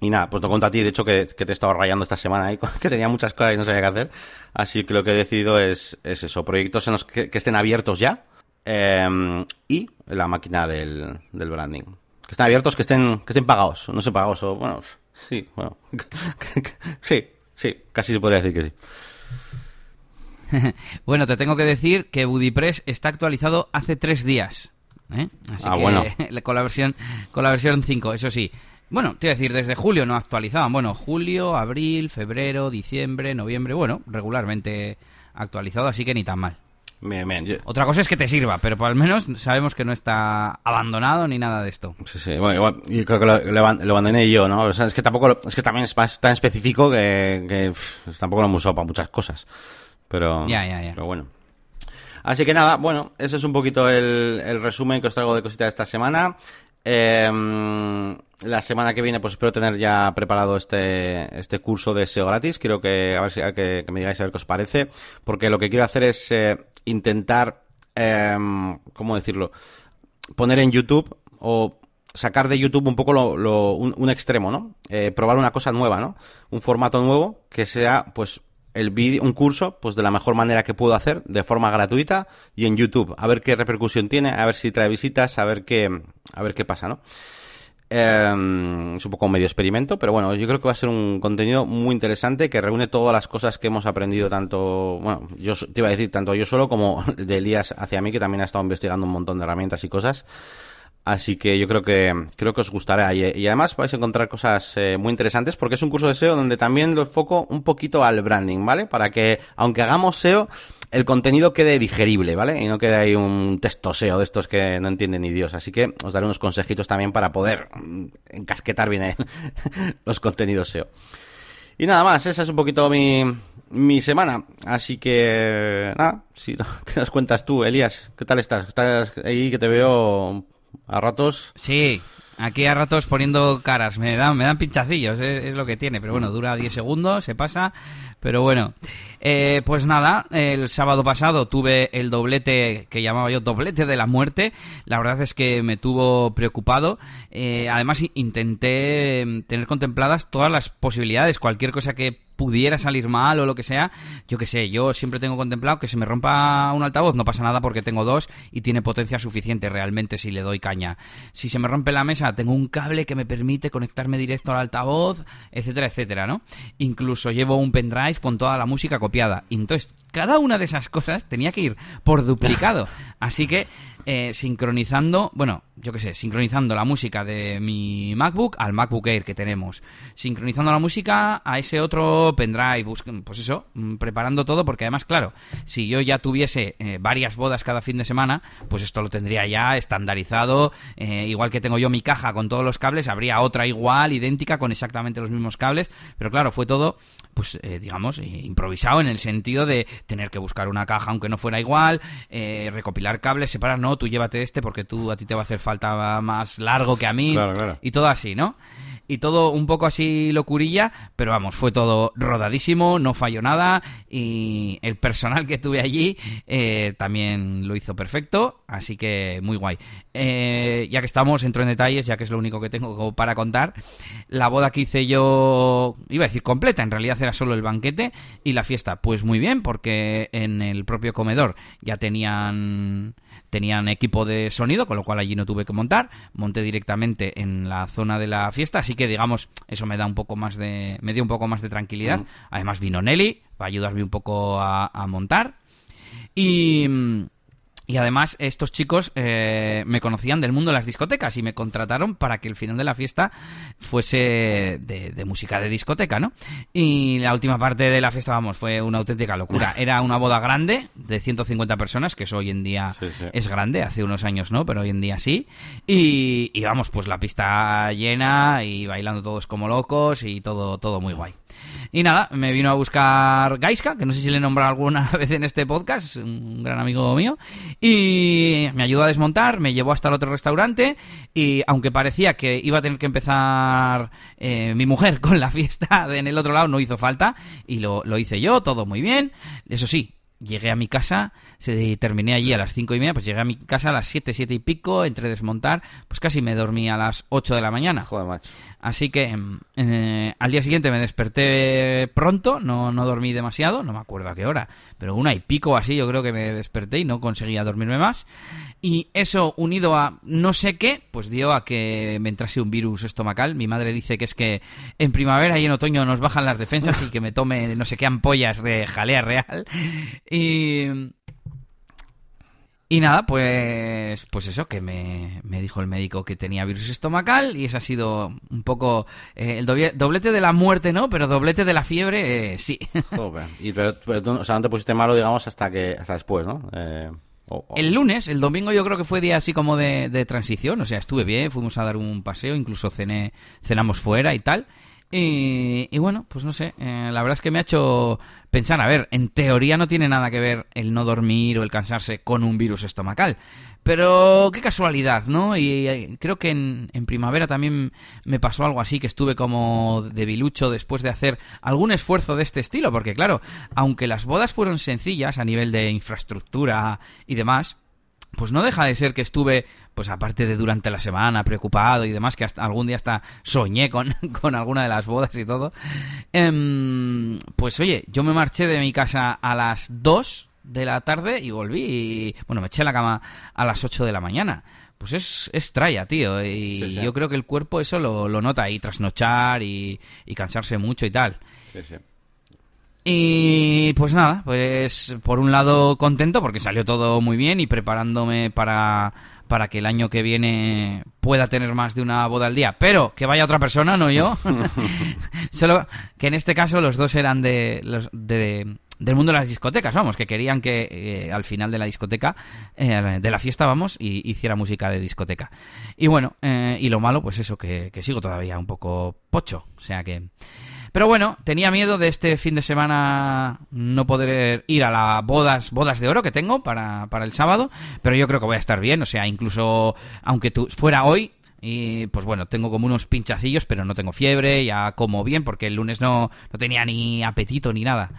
Y nada, pues te cuento a ti, de hecho, que, te he estado rayando esta semana ahí, que tenía muchas cosas y no sabía qué hacer. Así que lo que he decidido es, es eso, proyectos en los que, estén abiertos ya em, y la máquina del branding. Que estén abiertos, que estén, que estén pagados, no sé pagados, o bueno, sí, bueno, sí, sí, casi se podría decir que sí. bueno, te tengo que decir que BuddyPress está actualizado hace tres días. ¿eh? Así ah, que bueno. con la versión con la versión 5, eso sí. Bueno, te iba a decir, desde julio no actualizaban. Bueno, julio, abril, febrero, diciembre, noviembre, bueno, regularmente actualizado, así que ni tan mal. Otra cosa es que te sirva, pero por al menos sabemos que no está abandonado ni nada de esto. Sí, sí, bueno, igual, y creo que lo, abandoné yo, ¿no? O sea, es que tampoco, es que también es tan específico que, tampoco lo hemos usado para muchas cosas. Pero, ya, ya, ya. pero bueno. Así que nada, bueno, ese es un poquito el, el resumen que os traigo de cositas de esta semana. Eh, la semana que viene, pues espero tener ya preparado este, este curso de SEO gratis. Quiero que, a ver si, que, me digáis a ver qué os parece. Porque lo que quiero hacer es eh, intentar, eh, ¿cómo decirlo? Poner en YouTube o sacar de YouTube un poco lo, un, extremo, ¿no? Eh, probar una cosa nueva, ¿no? Un formato nuevo que sea, pues, el vídeo, un curso, pues de la mejor manera que puedo hacer, de forma gratuita y en YouTube. A ver qué repercusión tiene, a ver si trae visitas, a ver qué, a ver qué pasa, ¿no? Em, es un poco un medio experimento, pero bueno, yo creo que va a ser un contenido muy interesante que reúne todas las cosas que hemos aprendido tanto, bueno, yo te iba a decir tanto yo solo como de Elías hacia mí, que también ha estado investigando un montón de herramientas y cosas. Así que yo creo que creo que os gustará y, además vais a encontrar cosas eh, muy interesantes porque es un curso de SEO donde también lo enfoco un poquito al branding, ¿vale? Para que aunque hagamos SEO el contenido quede digerible, ¿vale? Y no quede ahí un texto SEO de estos que no entienden ni Dios. Así que os daré unos consejitos también para poder mm, encasquetar bien los contenidos SEO. Y nada más, esa es un poquito mi, mi semana. Así que, nada, si, ¿qué nos cuentas tú, Elías? ¿Qué tal estás? ¿Estás ahí que te veo a ratos. Sí, aquí a ratos poniendo caras. Me dan, me dan pinchacillos, es, lo que tiene. Pero bueno, dura 10 segundos, se pasa. Pero bueno, eh, pues nada, el sábado pasado tuve el doblete que llamaba yo doblete de la muerte. La verdad es que me tuvo preocupado. Eh, además, intenté mm, tener contempladas todas las posibilidades, cualquier cosa que pudiera salir mal o lo que sea, yo que sé, yo siempre tengo contemplado que se me rompa un altavoz, no pasa nada porque tengo dos y tiene potencia suficiente realmente si le doy caña. Si se me rompe la mesa, tengo un cable que me permite conectarme directo al altavoz, etcétera, etcétera, ¿no? Incluso llevo un pendrive con toda la música copiada. entonces, cada una de esas cosas tenía que ir por duplicado. Así que eh, sincronizando, bueno, yo qué sé, sincronizando la música de mi MacBook al MacBook Air que tenemos, sincronizando la música a ese otro pendrive, pues eso, mm, preparando todo, porque además, claro, si yo ya tuviese eh, varias bodas cada fin de semana, pues esto lo tendría ya estandarizado, eh, igual que tengo yo mi caja con todos los cables, habría otra igual, idéntica, con exactamente los mismos cables, pero claro, fue todo, pues digamos, improvisado en el sentido de tener que buscar una caja aunque no fuera igual, recopilar cables, separar, no, tú llévate este porque tú a ti te va a hacer falta más largo que a mí y todo así, ¿no? y todo un poco así locurilla, pero vamos, fue todo rodadísimo, no falló nada y el personal que tuve allí eh, también lo hizo perfecto, así que muy guay. Eh, ya que estamos, entro en detalles, ya que es lo único que tengo para contar. La boda que hice yo, iba a decir completa, en realidad era solo el banquete y la fiesta, pues muy bien, porque en el propio comedor ya tenían tenían equipo de sonido, con lo cual allí no tuve que montar, monté directamente en la zona de la fiesta, así que digamos, eso me da un poco más de, me dio un poco más de tranquilidad. Además vino Nelly para ayudarme un poco a, a montar. Y, y además estos chicos eh, me conocían del mundo de las discotecas y me contrataron para que el final de la fiesta fuese de, música de discoteca, ¿no? Y la última parte de la fiesta, vamos, fue una auténtica locura. Era una boda grande de 150 personas, que eso hoy en día es grande, hace unos años no, pero hoy en día sí. Y, y, vamos, pues la pista llena y bailando todos como locos y todo, todo muy guay. Y nada, me vino a buscar Gaiska, que no sé si le he nombrado alguna vez en este podcast, un gran amigo mío, y me ayudó a desmontar, me llevó hasta el otro restaurante, y aunque parecía que iba a tener que empezar eh, mi mujer con la fiesta en el otro lado, no hizo falta, y lo, lo hice yo, todo muy bien. Eso sí, llegué a mi casa, terminé allí a las cinco y media, pues llegué a mi casa a las siete, siete y pico, entre desmontar, pues casi me dormí a las ocho de la mañana. Joder, macho. Así que em, eh, al día siguiente me desperté pronto, no, no dormí demasiado, no me acuerdo a qué hora, pero una y pico así yo creo que me desperté y no conseguía dormirme más. Y eso unido a no sé qué, pues dio a que me entrase un virus estomacal. Mi madre dice que es que en primavera y en otoño nos bajan las defensas y que me tome no sé qué ampollas de jalea real. Y y nada, pues, pues eso, que me, dijo el médico que tenía virus estomacal y ese ha sido un poco eh, el doblete de la muerte, ¿no? Pero doblete de la fiebre, eh, sí. Y, pero, o sea, no te pusiste malo, digamos, hasta que hasta después, ¿no? Eh, el lunes, el domingo yo creo que fue día así como de, de, transición, o sea, estuve bien, fuimos a dar un paseo, incluso cené, cenamos fuera y tal. Y, bueno, pues no sé, eh, la verdad es que me ha hecho pensar, a ver, en teoría no tiene nada que ver el no dormir o el cansarse con un virus estomacal. Pero qué casualidad, ¿no? Y eh, creo que en, en, primavera también me pasó algo así, que estuve como debilucho después de hacer algún esfuerzo de este estilo, porque claro, aunque las bodas fueron sencillas a nivel de infraestructura y demás, pues no deja de ser que estuve, pues aparte de durante la semana, preocupado y demás, que hasta algún día hasta soñé con, con alguna de las bodas y todo. Em, pues oye, yo me marché de mi casa a las 2 de la tarde y volví y, bueno, me eché la cama a las 8 de la mañana. Pues es, es traya, tío, y yo creo que el cuerpo eso lo, lo nota, y trasnochar y, y cansarse mucho y tal. Sí, sí. Y pues nada, pues por un lado contento porque salió todo muy bien y preparándome para, para que el año que viene pueda tener más de una boda al día, pero que vaya otra persona, no yo. Solo que en este caso los dos eran de, los, de, del mundo de las discotecas, vamos, que querían que eh, al final de la discoteca, eh, de la fiesta, vamos, y hiciera música de discoteca. Y bueno, eh, y lo malo, pues eso, que, que sigo todavía un poco pocho, o sea que... Pero bueno, tenía miedo de este fin de semana no poder ir a las bodas, bodas de oro que tengo para, para el sábado, pero yo creo que voy a estar bien, o sea, incluso aunque tú, fuera hoy, y pues bueno, tengo como unos pinchacillos, pero no tengo fiebre, ya como bien, porque el lunes no, no tenía ni apetito ni nada.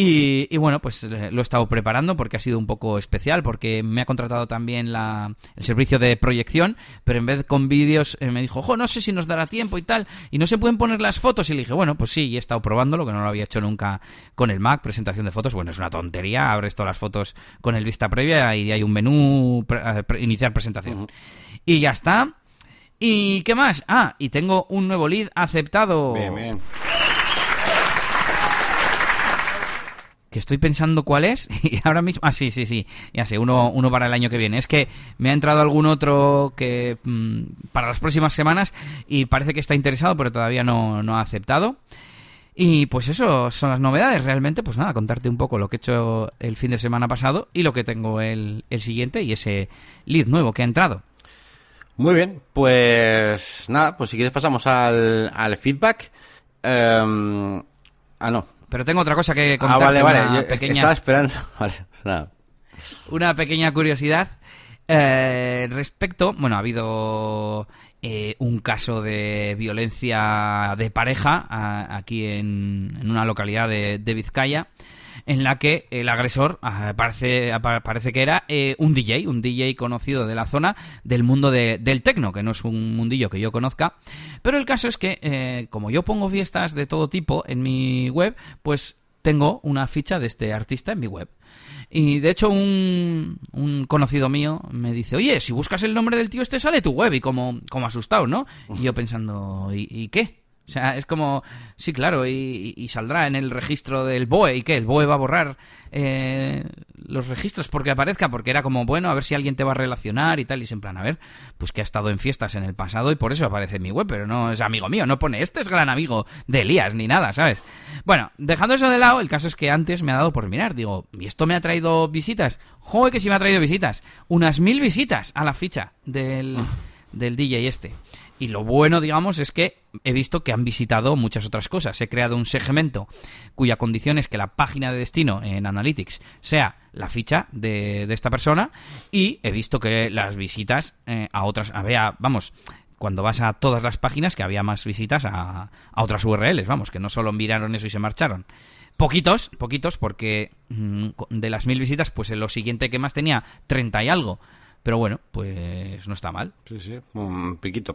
Y, bueno, pues eh, lo he estado preparando porque ha sido un poco especial, porque me ha contratado también la, el servicio de proyección, pero en vez con vídeos eh, me dijo, jo, no sé si nos dará tiempo y tal, y no se pueden poner las fotos. Y le dije, bueno, pues sí, y he estado probándolo, que no lo había hecho nunca con el Mac, presentación de fotos. Bueno, es una tontería, abres todas las fotos con el vista previa y hay un menú, eh, iniciar presentación. Y ya está. ¿Y qué más? Ah, y tengo un nuevo lead aceptado. Bien, bien. que estoy pensando cuál es y ahora mismo ah sí sí sí ya sé uno uno para el año que viene es que me ha entrado algún otro que mm, para las próximas semanas y parece que está interesado pero todavía no, no ha aceptado y pues eso son las novedades realmente pues nada contarte un poco lo que he hecho el fin de semana pasado y lo que tengo el, el siguiente y ese lead nuevo que ha entrado muy bien pues nada pues si quieres pasamos al, al feedback em, ah no pero tengo otra cosa que contar. Ah, vale, vale. pequeña... Estaba esperando. Vale, Una pequeña curiosidad. Eh, respecto, bueno, ha habido eh, un caso de violencia de pareja aquí en, en, una localidad de, de Vizcaya en la que el agresor ah, parece, parece que era eh, un DJ, un DJ conocido de la zona del mundo del tecno, que no es un mundillo que yo conozca. Pero el caso es que, eh, como yo pongo fiestas de todo tipo en mi web, pues tengo una ficha de este artista en mi web. Y de hecho un, un, conocido mío me dice, oye, si buscas el nombre del tío este sale tu web y como, como asustado, ¿no? Y yo pensando, ¿y qué? O sea, es como, sí, claro, y, saldrá en el registro del BOE. ¿Y qué? ¿El BOE va a borrar eh, los registros porque aparezca? Porque era como, bueno, a ver si alguien te va a relacionar y tal. Y es en plan, a ver, pues que ha estado en fiestas en el pasado y por eso aparece en mi web, pero no es amigo mío, no pone, este es gran amigo de Elías ni nada, ¿sabes? Bueno, dejando eso de lado, el caso es que antes me ha dado por mirar. Digo, ¿y esto me ha traído visitas? Joder, que sí me ha traído visitas. Unas mil visitas a la ficha del, del DJ este. Y lo bueno, digamos, es que he visto que han visitado muchas otras cosas. He creado un segmento cuya condición es que la página de destino en Analytics sea la ficha de, esta persona y he visto que las visitas eh, a otras... Había, vamos, cuando vas a todas las páginas que había más visitas a, a otras URLs, vamos, que no solo miraron eso y se marcharon. Poquitos, poquitos, porque mm, de las mil visitas, pues en lo siguiente que más tenía, 30 y algo. Pero bueno, pues no está mal. Sí, sí, un piquito.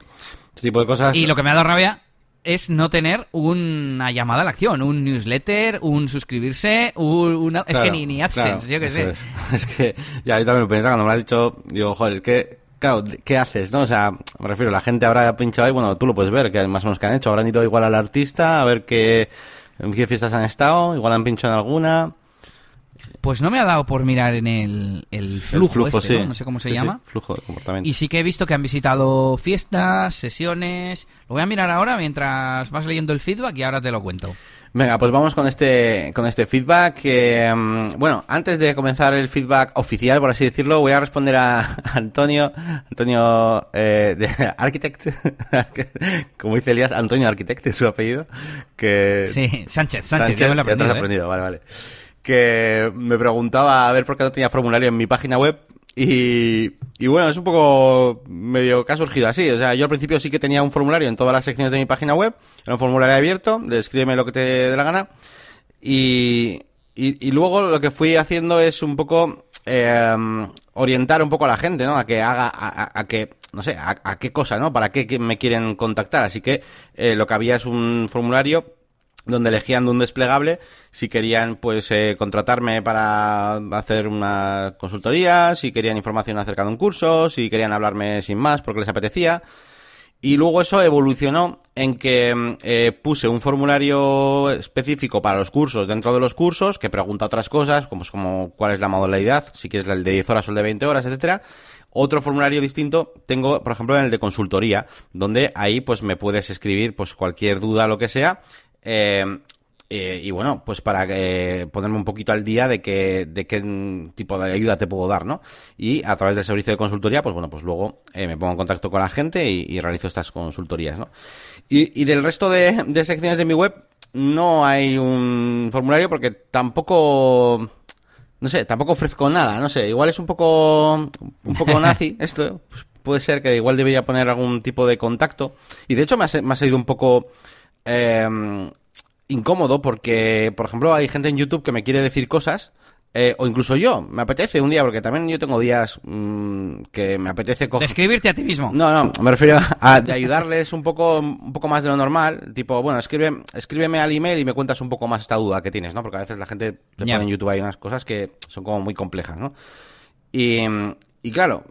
Este tipo de cosas. Y lo que me ha dado rabia es no tener una llamada a la acción, un newsletter, un suscribirse, un, una... es que ni, ni AdSense, yo qué sé. Es. es. que ya yo también lo pensaba cuando me lo has dicho, digo, joder, es que, claro, ¿qué haces, no? O sea, me refiero, la gente habrá pinchado ahí, bueno, tú lo puedes ver, que más o menos que han hecho, habrán ido igual al artista, a ver qué, en qué fiestas han estado, igual han pinchado en alguna, pues no me ha dado por mirar en el, el flujo, este, sí. ¿no? ¿no? sé cómo se Sí, llama. sí, flujo de comportamiento. Y sí que he visto que han visitado fiestas, sesiones. Lo voy a mirar ahora mientras vas leyendo el feedback y ahora te lo cuento. Venga, pues vamos con este, con este feedback. mm, bueno, antes de comenzar el feedback oficial, por así decirlo, voy a responder a Antonio, Antonio eh, de Architect, como dice Elías, Antonio Architect es su apellido, que Sí, Sánchez, Sánchez, ya me lo he ya te has aprendido, ¿eh? aprendido, vale, vale. Que me preguntaba a ver por qué no tenía formulario en mi página web. Y, y bueno, es un poco medio que ha surgido así. O sea, yo al principio sí que tenía un formulario en todas las secciones de mi página web. Era un formulario abierto, de escríbeme lo que te dé la gana. Y, y, luego lo que fui haciendo es un poco eh, orientar un poco a la gente, ¿no? A que haga, a, a- que, no sé, a, a qué cosa, ¿no? Para qué me quieren contactar. Así que eh, lo que había es un formulario donde elegían de un desplegable si querían pues eh, contratarme para hacer una consultoría, si querían información acerca de un curso, si querían hablarme sin más porque les apetecía. Y luego eso evolucionó en que eh, puse un formulario específico para los cursos dentro de los cursos que pregunta otras cosas, como, como cuál es la modalidad, si quieres el de 10 horas o el de 20 horas, etcétera. Otro formulario distinto tengo, por ejemplo, en el de consultoría, donde ahí pues me puedes escribir pues cualquier duda, lo que sea. Eh, eh, y bueno, pues para eh, ponerme un poquito al día de que, de qué tipo de ayuda te puedo dar, ¿no? Y a través del servicio de consultoría, pues bueno, pues luego eh, me pongo en contacto con la gente y, y realizo estas consultorías, ¿no? Y, y del resto de, de secciones de mi web no hay un formulario porque tampoco no sé, tampoco ofrezco nada, no sé, igual es un poco un poco nazi esto, pues puede ser que igual debería poner algún tipo de contacto y de hecho me ha, me ha salido un poco eh, incómodo porque, por ejemplo, hay gente en YouTube que me quiere decir cosas eh, o incluso yo, me apetece un día, porque también yo tengo días mm, que me apetece. Describirte a ti mismo. No, no, me refiero a de ayudarles un poco, un poco más de lo normal. Tipo, bueno, escribe, escríbeme al email y me cuentas un poco más esta duda que tienes, ¿no? Porque a veces la gente te Ya. pone en YouTube hay unas cosas que son como muy complejas, ¿no? Y, y claro,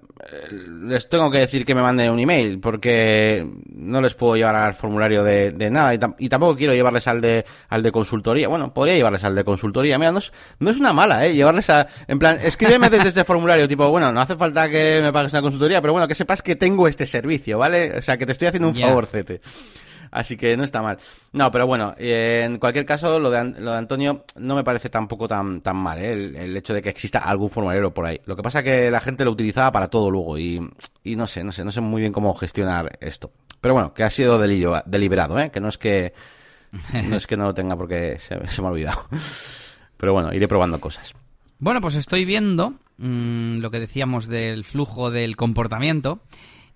les tengo que decir que me manden un email porque no les puedo llevar al formulario de, de nada y, tam- y tampoco quiero llevarles al de al de consultoría. Bueno, podría llevarles al de consultoría. Mira, no es, no es una mala, ¿eh? Llevarles a... En plan, escríbeme desde este formulario, tipo, bueno, no hace falta que me pagues una consultoría, pero bueno, que sepas que tengo este servicio, ¿vale? O sea, que te estoy haciendo un Ya. favorcete. Así que no está mal. No, pero bueno, eh, en cualquier caso, lo de, lo de Antonio no me parece tampoco tan, tan mal, ¿eh? el, hecho de que exista algún formulario por ahí. Lo que pasa es que la gente lo utilizaba para todo luego y, y no sé, no sé, no sé muy bien cómo gestionar esto. Pero bueno, que ha sido deliberado, ¿eh? que no es que no es que no lo tenga porque se, se me ha olvidado. Pero bueno, iré probando cosas. Bueno, pues estoy viendo mm, lo que decíamos del flujo del comportamiento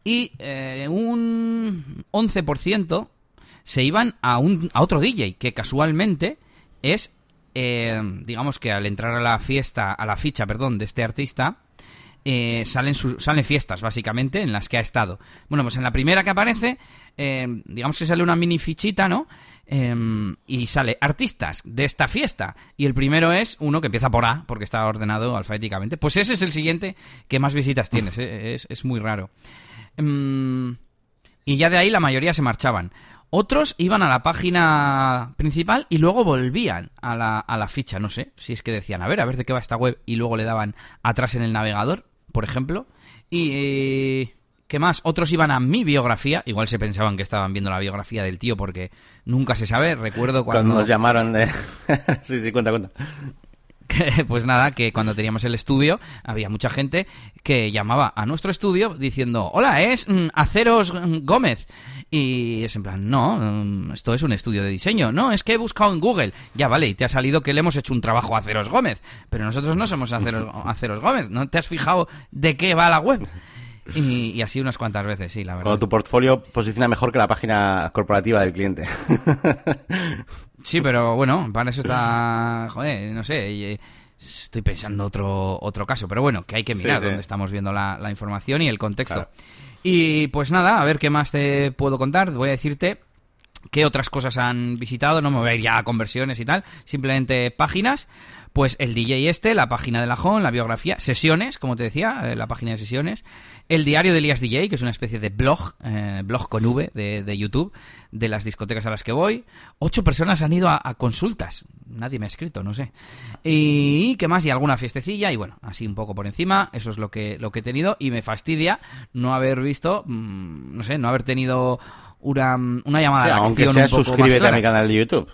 y eh, un 11% se iban a, un, a otro DJ que casualmente es, eh, digamos que al entrar a la fiesta, a la ficha, perdón, de este artista, eh, salen, su- salen fiestas, básicamente, en las que ha estado. Bueno, pues en la primera que aparece, eh, digamos que sale una mini fichita, ¿no? Em, y sale artistas de esta fiesta. Y el primero es uno que empieza por A, porque está ordenado alfabéticamente. Pues ese es el siguiente que más visitas tienes. eh, Es, es muy raro. Em, y ya de ahí la mayoría se marchaban. Otros iban a la página principal y luego volvían a la, a la ficha. No sé si es que decían, a ver, a ver de qué va esta web. Y luego le daban atrás en el navegador, por ejemplo. Y. eh, ¿Qué más? Otros iban a mi biografía. Igual se pensaban que estaban viendo la biografía del tío porque nunca se sabe. Recuerdo Cuando, cuando. nos llamaron de... sí, sí, cuenta, cuenta. Que, pues nada, que cuando teníamos el estudio había mucha gente que llamaba a nuestro estudio diciendo, hola, es mm, Aceros mm, Gómez. Y es en plan, no, mm, esto es un estudio de diseño. No, es que he buscado en Google. Ya vale, y te ha salido que le hemos hecho un trabajo a Aceros Gómez. Pero nosotros no somos Aceros, Aceros Gómez. ¿No te has fijado de qué va la web? Y, y así unas cuantas veces, sí, la verdad. Cuando tu portfolio posiciona mejor que la página corporativa del cliente. Sí, pero bueno, para eso está. Joder, no sé. Estoy pensando otro, otro caso, pero bueno, que hay que mirar dónde estamos viendo la, información y el contexto. Y pues nada, a ver qué más te puedo contar. Voy a decirte qué otras cosas han visitado. No me voy a ir ya a conversiones y tal, simplemente páginas. Pues el DJ este, la página de la Home, la biografía, sesiones, como te decía, eh, la página de sesiones, el diario de Elías DJ, que es una especie de blog, eh, blog con V de, YouTube, de las discotecas a las que voy. Ocho personas han ido a, consultas. Nadie me ha escrito, no sé. Y qué más, y alguna fiestecilla, y bueno, así un poco por encima. Eso es lo que, lo que he tenido. Y me fastidia no haber visto, mm, no sé, no haber tenido una, una llamada aunque sea suscríbete a mi canal de YouTube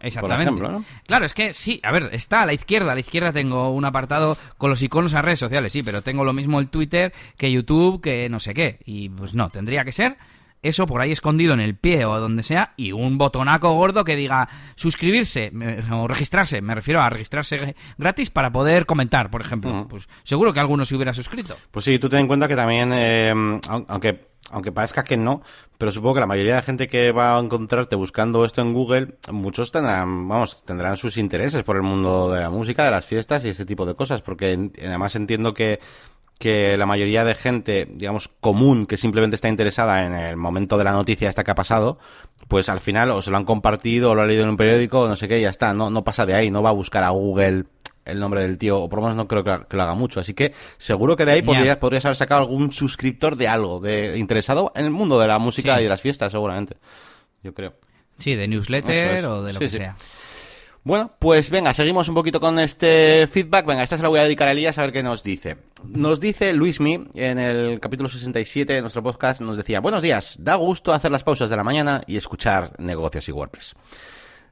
exactamente. claro es que sí a ver está a la izquierda a la izquierda tengo un apartado con los iconos a redes sociales sí pero tengo lo mismo el Twitter que YouTube que no sé qué y pues no tendría que ser eso por ahí escondido en el pie o donde sea y un botonaco gordo que diga suscribirse o registrarse, me refiero a registrarse gratis para poder comentar, por ejemplo. Pues seguro que alguno se hubiera suscrito. Pues sí, tú ten en cuenta que también, eh, aunque aunque parezca que no, pero supongo que la mayoría de gente que va a encontrarte buscando esto en Google, muchos tendrán, vamos, tendrán sus intereses por el mundo de la música, de las fiestas y ese tipo de cosas, porque además entiendo que que la mayoría de gente, digamos, común, que simplemente está interesada en el momento de la noticia esta que ha pasado, pues al final o se lo han compartido o lo ha leído en un periódico no sé qué, ya está, no, no pasa de ahí, no va a buscar a Google el nombre del tío, o por lo menos no creo que, lo haga mucho. Así que seguro que de ahí podrías, podrías haber sacado algún suscriptor de algo, de interesado en el mundo de la música y de las fiestas, seguramente. Yo creo. Sí, de newsletter o de lo que sea. Bueno, pues venga, seguimos un poquito con este feedback. Venga, esta se la voy a dedicar a Elías a ver qué nos dice. Nos dice Luismi en el capítulo 67 de nuestro podcast, nos decía, buenos días, da gusto hacer las pausas de la mañana y escuchar negocios y WordPress.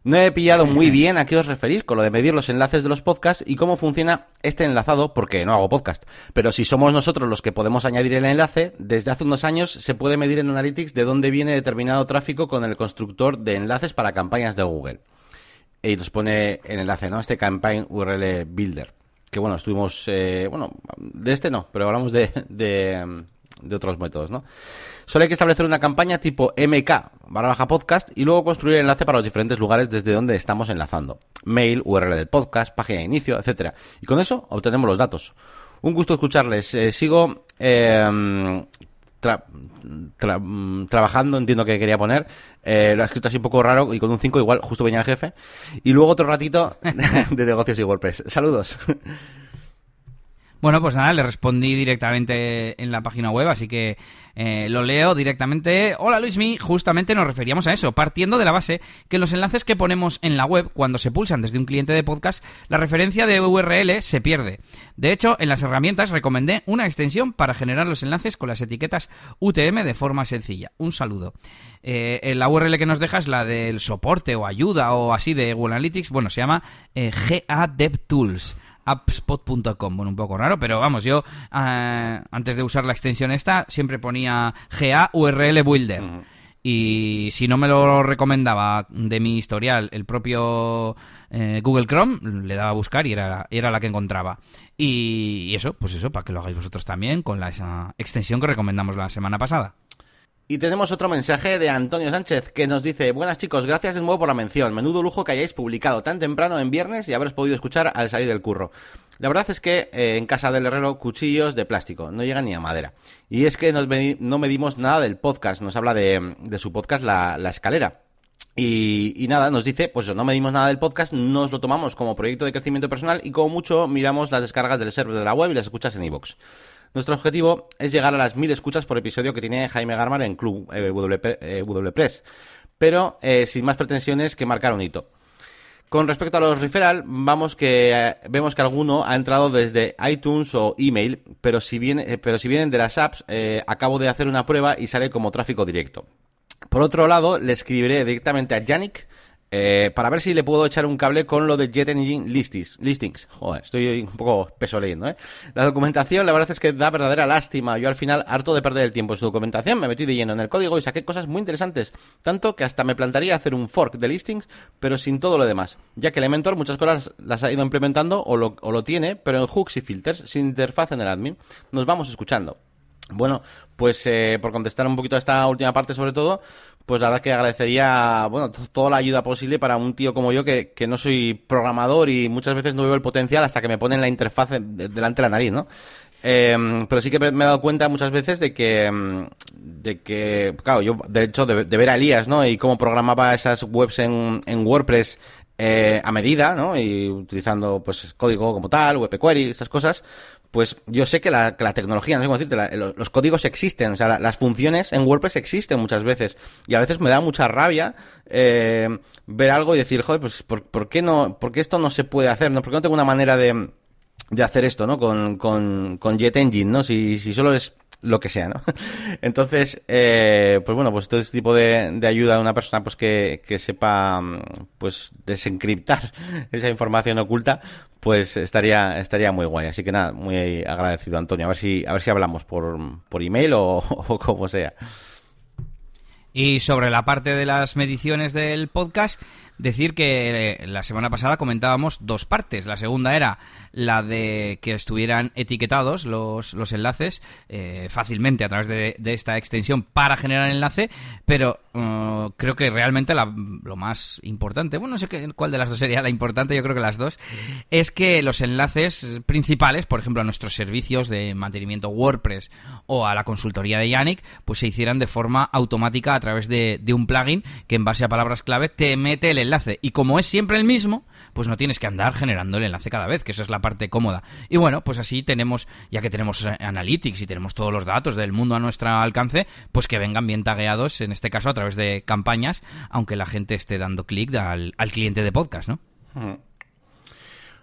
No he pillado muy bien a qué os referís con lo de medir los enlaces de los podcasts y cómo funciona este enlazado porque no hago podcast. Pero si somos nosotros los que podemos añadir el enlace, desde hace unos años se puede medir en Analytics de dónde viene determinado tráfico con el constructor de enlaces para campañas de Google. Y nos pone el enlace, ¿no? Este Campaign URL Builder. Que bueno, estuvimos, eh, bueno, de este no, pero hablamos de, de, de otros métodos, ¿no? Solo hay que establecer una campaña tipo MK barra baja podcast y luego construir el enlace para los diferentes lugares desde donde estamos enlazando. Mail, URL del podcast, página de inicio, etcétera. Y con eso obtenemos los datos. Un gusto escucharles. Eh, sigo em, trabajando, entiendo que quería poner. Eh, lo ha escrito así un poco raro y con un 5 igual justo venía el jefe. Y luego otro ratito de negocios y WordPress. Saludos. Bueno, pues nada, le respondí directamente en la página web, así que eh, lo leo directamente. Hola Luismi, justamente nos referíamos a eso, partiendo de la base que los enlaces que ponemos en la web, cuando se pulsan desde un cliente de podcast, la referencia de URL se pierde. De hecho, en las herramientas recomendé una extensión para generar los enlaces con las etiquetas UTM de forma sencilla. Un saludo. Eh, la URL que nos deja es la del soporte o ayuda o así de Google Analytics. Bueno, se llama eh, GADevTools appspot.com. Bueno, un poco raro, pero vamos, yo eh, antes de usar la extensión esta siempre ponía GA URL Builder. Y si no me lo recomendaba de mi historial el propio eh, Google Chrome, le daba a buscar y era, era la que encontraba. Y, eso, pues eso, para que lo hagáis vosotros también con la, esa extensión que recomendamos la semana pasada. Y tenemos otro mensaje de Antonio Sánchez que nos dice, buenas chicos, gracias de nuevo por la mención. Menudo lujo que hayáis publicado tan temprano en viernes y haberos podido escuchar al salir del curro. La verdad es que eh, en casa del herrero cuchillos de plástico, no llegan ni a madera. Y es que no medimos nada del podcast, nos habla de, su podcast la, Escalera. Y, nada, nos dice, pues no medimos nada del podcast, nos lo tomamos como proyecto de crecimiento personal y como mucho miramos las descargas del server de la web y las escuchas en iVoox. Nuestro objetivo es llegar a las mil escuchas por episodio que tiene Jaime Garmar en Club eh, w, Press, pero eh, sin más pretensiones que marcar un hito. Con respecto a los referral, vamos que eh, vemos que alguno ha entrado desde iTunes o email, pero si, viene, pero si vienen de las apps, acabo de hacer una prueba y sale como tráfico directo. Por otro lado, le escribiré directamente a Yannick eh, para ver si le puedo echar un cable con lo de Jet Engine listings. listings. Joder, estoy un poco peso leyendo, ¿eh? La documentación, la verdad es que da verdadera lástima. Yo al final, harto de perder el tiempo en su documentación, me metí de lleno en el código y saqué cosas muy interesantes. Tanto que hasta me plantaría hacer un fork de listings, pero sin todo lo demás. Ya que Elementor muchas cosas las ha ido implementando o lo, o lo tiene, pero en hooks y filters, sin interfaz en el admin. Nos vamos escuchando. Bueno, pues eh, por contestar un poquito a esta última parte sobre todo, pues la verdad que agradecería, bueno, toda la ayuda posible para un tío como yo que, que no soy programador y muchas veces no veo el potencial hasta que me ponen la interfaz delante de la nariz, ¿no? Eh, pero sí que me he dado cuenta muchas veces de que, em, de que, claro, yo de hecho de, ver a Elías, ¿no? Y cómo programaba esas webs en, en WordPress eh, a medida, ¿no? Y utilizando pues código como tal, WP Query, estas cosas, pues yo sé que la, que la tecnología, no sé cómo decirte, los, códigos existen, o sea, las funciones en WordPress existen muchas veces. Y a veces me da mucha rabia eh, ver algo y decir, joder, pues ¿por, ¿por, qué no, por qué esto no se puede hacer? ¿no? ¿Por qué no tengo una manera de de hacer esto, ¿no? Con, con, con Jet Engine, ¿no? Si, si solo es lo que sea, ¿no? Entonces, eh, pues bueno, pues todo este tipo de, de ayuda a una persona pues que, que sepa pues desencriptar esa información oculta, pues estaría, estaría muy guay. Así que nada, muy agradecido Antonio. A ver si, a ver si hablamos por, por email o, o como sea. Y sobre la parte de las mediciones del podcast, decir que eh, la semana pasada comentábamos dos partes. La segunda era la de que estuvieran etiquetados los, los enlaces eh, fácilmente a través de, esta extensión para generar enlace, pero uh, creo que realmente lo más importante, bueno, no sé qué, cuál de las dos sería la importante, yo creo que las dos, es que los enlaces principales, por ejemplo, a nuestros servicios de mantenimiento WordPress o a la consultoría de Yannick, pues se hicieran de forma automática a través de, de un plugin que en base a palabras clave te mete el enlace. Y como es siempre el mismo, pues no tienes que andar generando el enlace cada vez, que esa es la parte cómoda. Y bueno, pues así tenemos, ya que tenemos eh, Analytics y tenemos todos los datos del mundo a nuestro alcance, pues que vengan bien tagueados, en este caso a través de campañas, aunque la gente esté dando clic al, cliente de podcast, ¿no?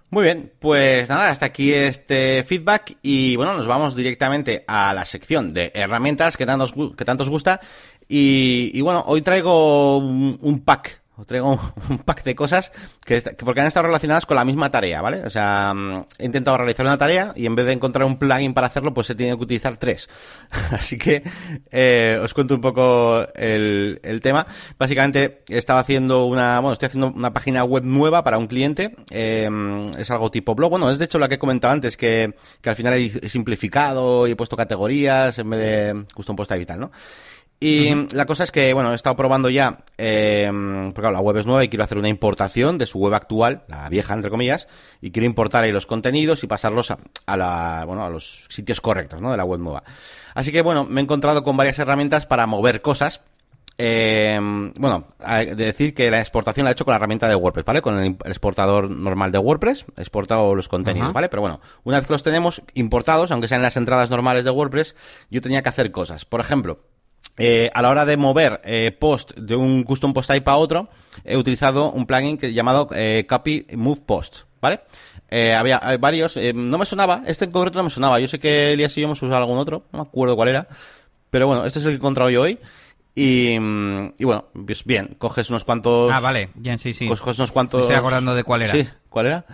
Muy bien, pues nada, hasta aquí este feedback y bueno, nos vamos directamente a la sección de herramientas que tanto, que tanto os gusta y, bueno, hoy traigo un pack os traigo un pack de cosas que, porque han estado relacionadas con la misma tarea, ¿vale? O sea, mm, he intentado realizar una tarea y en vez de encontrar un plugin para hacerlo, pues he tenido que utilizar tres. Así que eh, os cuento un poco el, el, tema. Básicamente estaba haciendo una, bueno, estoy haciendo una página web nueva para un cliente. Eh, es algo tipo blog. Bueno, es de hecho lo que he comentado antes, que, que al final he simplificado y he puesto categorías en vez de custom post y tal, ¿no? Y la cosa es que, bueno, he estado probando ya, eh, porque claro, la web es nueva y quiero hacer una importación de su web actual, la vieja, entre comillas, y quiero importar ahí los contenidos y pasarlos a, a la, bueno, a los sitios correctos, ¿no? De la web nueva. Así que, bueno, me he encontrado con varias herramientas para mover cosas. Eh, bueno, de decir que la exportación la he hecho con la herramienta de WordPress, ¿vale? Con el exportador normal de WordPress, he exportado los contenidos, ¿vale? Pero bueno, una vez que los tenemos importados, aunque sean las entradas normales de WordPress, yo tenía que hacer cosas. Por ejemplo, eh, a la hora de mover eh, post de un custom post type a otro, he utilizado un plugin que, llamado eh, Copy Move Post, ¿vale? Eh, había varios, no me sonaba, este en concreto no me sonaba, yo sé que Elias y yo hemos usado algún otro, no me acuerdo cuál era, pero bueno, este es el que he encontrado yo hoy. Y, y bueno, pues bien, coges unos cuantos... Ah, vale, bien, sí, sí. Coges unos cuantos... estoy acordando de cuál era. Sí, ¿cuál era?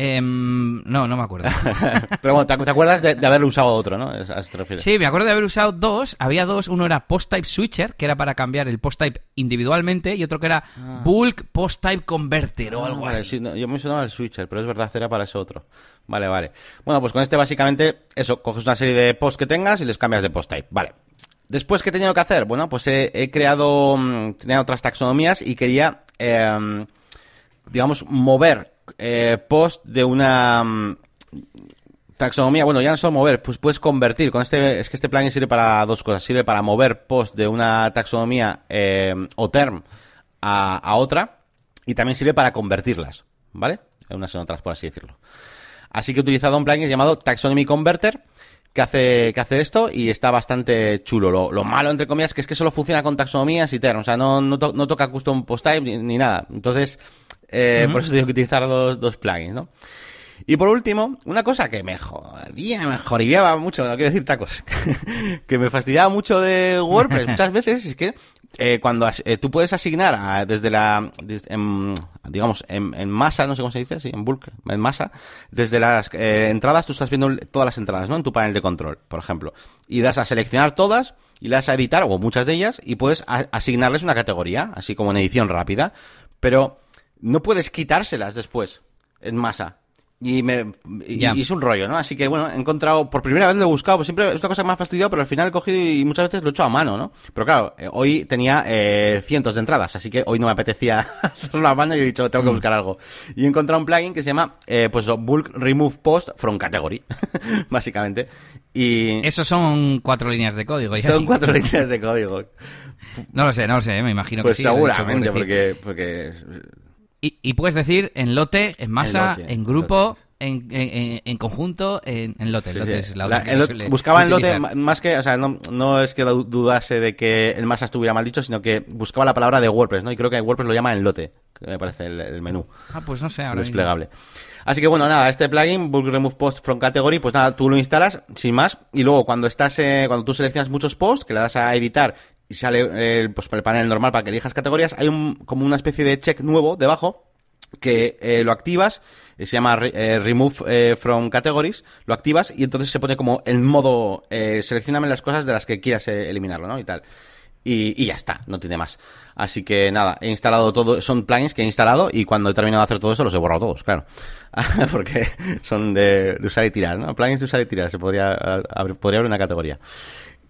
Em, no, no me acuerdo. Pero bueno, ¿te, acuerdas de, haber usado otro, no? ¿A te refieres? Sí, me acuerdo de haber usado dos. Había dos. Uno era Post Type Switcher, que era para cambiar el Post Type individualmente, y otro que era ah. Bulk Post Type Converter o ah, algo así. yo me sonaba el Switcher, pero es verdad, era para ese otro. Vale, vale. Bueno, pues con este básicamente, eso, coges una serie de posts que tengas y les cambias de Post Type. Vale. Después, ¿qué he tenido que hacer? Bueno, pues he, creado, mm, tenía otras taxonomías y quería, em, digamos, mover eh, post de una mm, taxonomía, bueno, ya no solo mover, pues puedes convertir. Con este, es que este plugin sirve para dos cosas. Sirve para mover post de una taxonomía eh, o term a, otra y también sirve para convertirlas, ¿vale? Unas en otras, por así decirlo. Así que he utilizado un plugin llamado Taxonomy Converter que hace, que hace esto y está bastante chulo. Lo, malo, entre comillas, que es que solo funciona con taxonomías y term. O sea, no, no, toca custom post type ni nada. Entonces, eh, Por eso tengo que utilizar dos, dos plugins, ¿no? Y por último, una cosa que me jodía, me jodiaba mucho, no quiero decir tacos, que me fastidiaba mucho de WordPress muchas veces es que eh, cuando eh, tú puedes asignar desde la, digamos, en, masa, no sé cómo se dice, sí, en bulk, en masa, desde las eh, entradas tú estás viendo todas las entradas, ¿no? En tu panel de control, por ejemplo. Y das a seleccionar todas y le das a editar, o muchas de ellas, y puedes asignarles una categoría, así como en edición rápida. Pero no puedes quitárselas después en masa. Y, me, y, es un rollo, ¿no? Así que bueno, he encontrado, por primera vez lo he buscado, pues siempre es una cosa que me ha fastidiado, pero al final he cogido y muchas veces lo he hecho a mano, ¿no? Pero claro, eh, hoy tenía eh, cientos de entradas, así que hoy no me apetecía hacerlo a mano y he dicho, tengo que mm. buscar algo. Y he encontrado un plugin que se llama, eh, pues, Bulk Remove Post from Category, básicamente. Y... Eso son cuatro líneas de código. Son cuatro líneas de código. No lo sé, no lo sé, me imagino pues que sí. Pues seguramente, porque, porque y, puedes decir en lote, en masa, en, grupo, en, en, conjunto, en, lote. buscaba en lote más que, o sea, no, no, es que dudase de que el masa estuviera mal dicho, sino que buscaba la palabra de WordPress, ¿no? Y creo que WordPress lo llama en lote, que me parece el, menú. Ah, pues no sé, ahora. Desplegable. Así que bueno, nada, este plugin, Bulk Remove Post from Category, pues nada, tú lo instalas sin más y luego cuando estás, eh, cuando tú seleccionas muchos posts, que le das a editar y sale el, pues, el panel normal para que elijas categorías, hay un, como una especie de check nuevo debajo que eh, lo activas, eh, se llama eh, Remove from Categories, lo activas y entonces se pone como el modo, eh, seleccioname las cosas de las que quieras eliminarlo, ¿no? Y tal. Y, y, ya está, no tiene más. Así que nada, he instalado todo, son plugins que he instalado y cuando he terminado de hacer todo eso los he borrado todos, claro. Porque son de, usar y tirar, ¿no? Plugins de usar y tirar, se podría, podría abrir una categoría.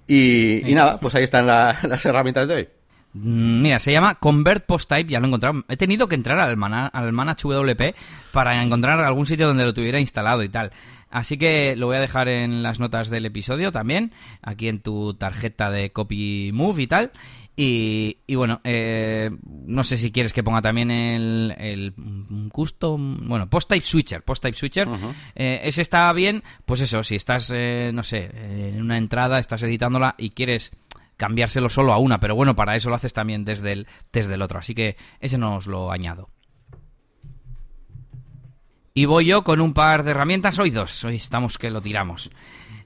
Y, nada, pues ahí están las herramientas de hoy. Mm, mira, se llama Convert Post Type, ya lo he encontrado. He tenido que entrar al, al Manage WP para encontrar algún sitio donde lo tuviera instalado y tal. Así que lo voy a dejar en las notas del episodio también, aquí en tu tarjeta de Copy Move y tal. Y, bueno, eh, no sé si quieres que ponga también el, el custom, bueno, post type switcher, post type switcher. Eh, ese está bien, pues eso, si estás, eh, no sé, en una entrada, estás editándola y quieres cambiárselo solo a una, pero bueno, para eso lo haces también desde el, desde el otro, así que ese no os lo añado. Y voy yo con un par de herramientas, hoy dos, hoy estamos que lo tiramos.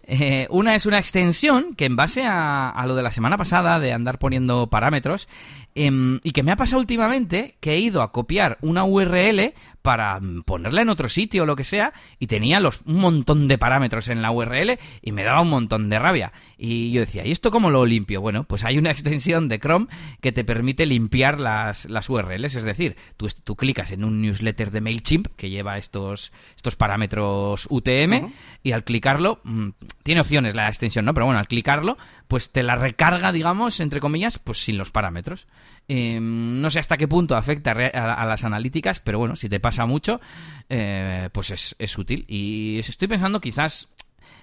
Eh, una es una extensión que en base a, lo de la semana pasada de andar poniendo parámetros em, y que me ha pasado últimamente que he ido a copiar una URL para ponerla en otro sitio o lo que sea y tenía los, un montón de parámetros en la URL y me daba un montón de rabia. Y yo decía, ¿y esto cómo lo limpio? Bueno, pues hay una extensión de Chrome que te permite limpiar las, las URLs, es decir, tú, tú, clicas en un newsletter de MailChimp que lleva estos, estos parámetros UTM y al clicarlo, mm, tiene opciones la extensión, ¿no? Pero bueno, al clicarlo, pues te la recarga, digamos, entre comillas, pues sin los parámetros. Em, no sé hasta qué punto afecta a, las analíticas, pero bueno, si te pasa mucho, eh, pues es, útil. Y estoy pensando quizás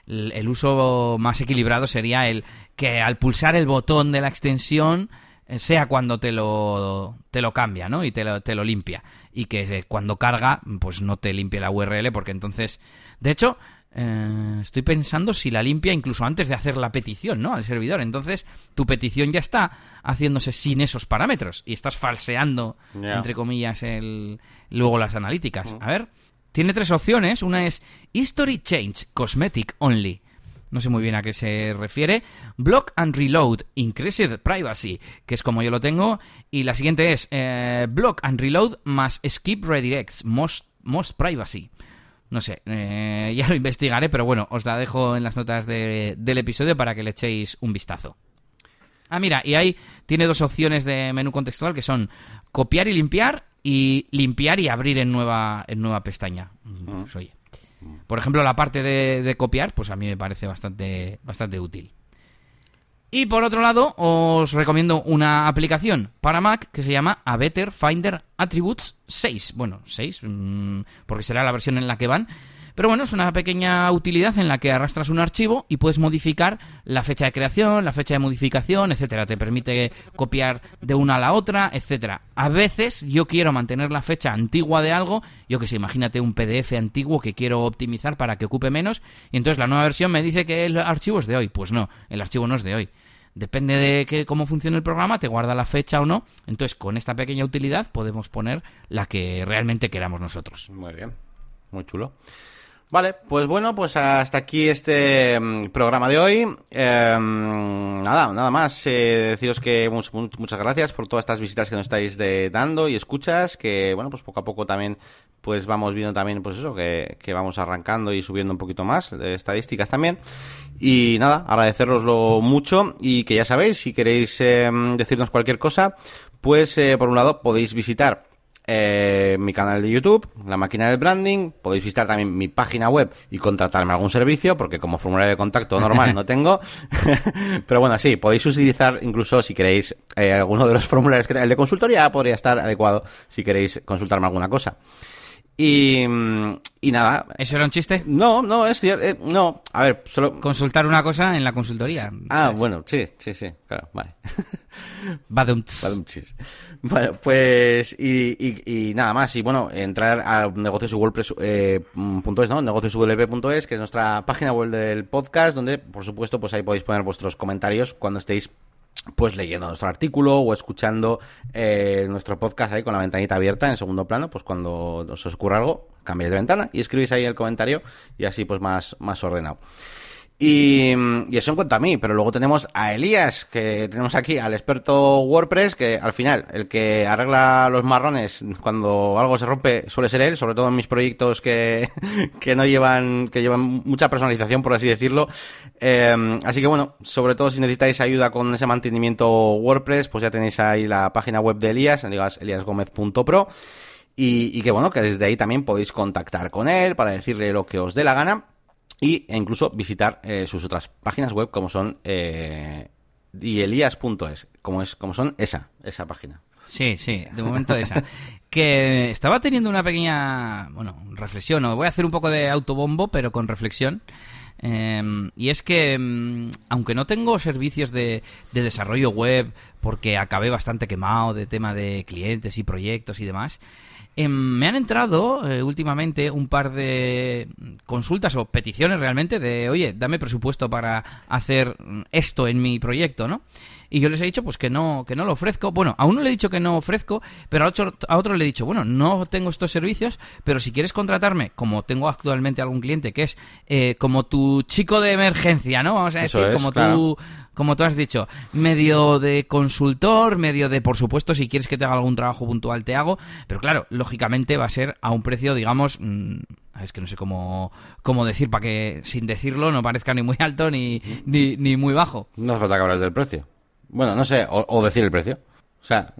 el, uso más equilibrado sería el que al pulsar el botón de la extensión eh, sea cuando te lo, te lo cambia, ¿no? Y te lo, te lo limpia. Y que cuando carga, pues no te limpie la URL, porque entonces... De hecho, eh, estoy pensando si la limpia incluso antes de hacer la petición, ¿no? Al servidor. Entonces, tu petición ya está haciéndose sin esos parámetros y estás falseando, entre comillas, el, luego las analíticas. A ver, tiene tres opciones. Una es History Change, Cosmetic Only. No sé muy bien a qué se refiere. Block and Reload, Increased Privacy, que es como yo lo tengo. Y la siguiente es eh, Block and Reload más Skip Redirects, Most, most Privacy. No sé, eh, ya lo investigaré, pero bueno, os la dejo en las notas del episodio para que le echéis un vistazo. Ah, mira, y ahí tiene dos opciones de menú contextual que son copiar y limpiar y limpiar y abrir en nueva, en nueva pestaña. Pues, oye. Por ejemplo, la parte de, de, copiar, pues a mí me parece bastante, bastante útil. Y por otro lado, os recomiendo una aplicación para Mac que se llama A Better Finder Attributes 6. Bueno, 6, mm, porque será la versión en la que van. Pero bueno, es una pequeña utilidad en la que arrastras un archivo y puedes modificar la fecha de creación, la fecha de modificación, etcétera. Te permite copiar de una a la otra, etcétera. A veces yo quiero mantener la fecha antigua de algo, yo que sé, imagínate un PDF antiguo que quiero optimizar para que ocupe menos, y entonces la nueva versión me dice que el archivo es de hoy. Pues no, el archivo no es de hoy. Depende de que, cómo funcione el programa, te guarda la fecha o no. Entonces, con esta pequeña utilidad podemos poner la que realmente queramos nosotros. Muy bien, muy chulo. Vale, pues bueno, pues hasta aquí este mm, programa de hoy. Em, nada, nada más. Eh, deciros que muchas gracias por todas estas visitas que nos estáis dando y escuchas. Que bueno, pues poco a poco también pues vamos viendo también pues eso, que, que vamos arrancando y subiendo un poquito más de estadísticas también. Y nada, agradeceroslo mucho y que ya sabéis, si queréis em, decirnos cualquier cosa, pues eh, por un lado podéis visitar eh, mi canal de YouTube, La Máquina del Branding. Podéis visitar también mi página web y contratarme algún servicio, porque como formulario de contacto normal no tengo. Pero bueno, sí, podéis utilizar incluso si queréis eh, alguno de los formularios que el de consultoría podría estar adecuado si queréis consultarme alguna cosa. Y, y nada. ¿Eso era un chiste? No, no, es cierto. eh, no, a ver, solo. Consultar una cosa en la consultoría. Ah, ¿sabes? bueno, sí, sí, sí, claro, vale. Badumts. Chis. Bueno, pues y, y, y nada más. Y bueno, entrar a negocioswordpress.es, eh, es, ¿no? negocioswp.es, que es nuestra página web del podcast, donde, por supuesto, pues ahí podéis poner vuestros comentarios cuando estéis pues leyendo nuestro artículo o escuchando eh, nuestro podcast ahí con la ventanita abierta en segundo plano, pues cuando os ocurra algo, cambiáis de ventana y escribís ahí el comentario y así pues más, más ordenado. Y, y, eso en cuanto a mí, pero luego tenemos a Elías, que tenemos aquí al experto WordPress, que al final, el que arregla los marrones cuando algo se rompe suele ser él, sobre todo en mis proyectos que, que no llevan, que llevan mucha personalización, por así decirlo. Eh, así que bueno, sobre todo si necesitáis ayuda con ese mantenimiento WordPress, pues ya tenéis ahí la página web de Elías, eliasgomez.pro. Y, y que bueno, que desde ahí también podéis contactar con él para decirle lo que os dé la gana y e incluso visitar eh, sus otras páginas web como son eh, dielias.es, como es como son esa esa página. Sí, sí, de momento esa. que estaba teniendo una pequeña, bueno, reflexión, o voy a hacer un poco de autobombo, pero con reflexión. Eh, y es que, mm, aunque no tengo servicios de, de, desarrollo web, porque acabé bastante quemado de tema de clientes y proyectos y demás, eh, me han entrado eh, últimamente un par de consultas o peticiones realmente de, oye, dame presupuesto para hacer esto en mi proyecto, ¿no? Y yo les he dicho pues que no, que no lo ofrezco. Bueno, a uno le he dicho que no ofrezco, pero a otro, a otro le he dicho, bueno, no tengo estos servicios, pero si quieres contratarme, como tengo actualmente algún cliente que es eh, como tu chico de emergencia, ¿no? Vamos a decir, es, como claro. tú como tú has dicho, medio de consultor, medio de, por supuesto, si quieres que te haga algún trabajo puntual, te hago. Pero claro, lógicamente va a ser a un precio, digamos, mmm, es que no sé cómo, cómo decir para que sin decirlo no parezca ni muy alto ni, ni, ni muy bajo. No hace falta que hables del precio. Bueno, no sé, o, o decir el precio. O sea,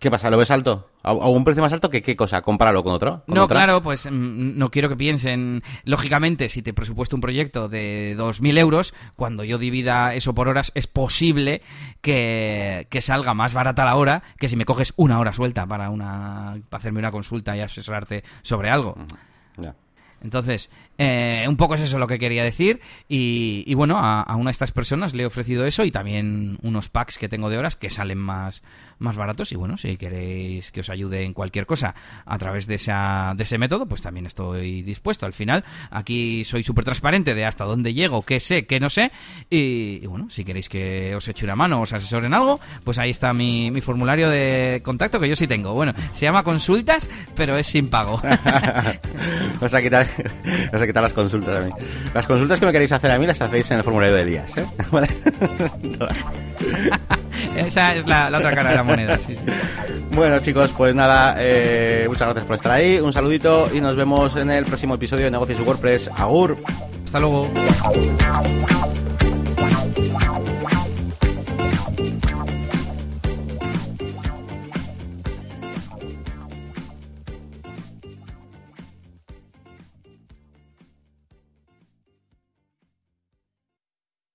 ¿Qué pasa? ¿Lo ves alto? ¿A un precio más alto que qué cosa? ¿Compáralo con otro? ¿Con no, otra? claro, pues no quiero que piensen. Lógicamente, si te presupuesto un proyecto de 2.000 euros, cuando yo divida eso por horas, es posible que, que, salga más barata la hora que si me coges una hora suelta para, una, para hacerme una consulta y asesorarte sobre algo. Ya. Entonces, eh, un poco es eso lo que quería decir. Y, y bueno, a, a, una de estas personas le he ofrecido eso y también unos packs que tengo de horas que salen más, más baratos. Y bueno, si queréis que os ayude en cualquier cosa a través de, esa, de ese método, pues también estoy dispuesto. Al final, aquí soy súper transparente de hasta dónde llego, qué sé, qué no sé. Y, y, bueno, si queréis que os eche una mano o os asesoren algo, pues ahí está mi, mi formulario de contacto que yo sí tengo. Bueno, se llama consultas, pero es sin pago. Vas a quitar vas a quitar las consultas a mí. Las consultas que me queréis hacer a mí las hacéis en el formulario de Elías, ¿eh? ¿Vale? Esa es la, la, otra cara de la moneda, sí, sí. Bueno, chicos, pues nada, eh, muchas gracias por estar ahí. Un saludito y nos vemos en el próximo episodio de Negocios y WordPress. Agur. Hasta luego.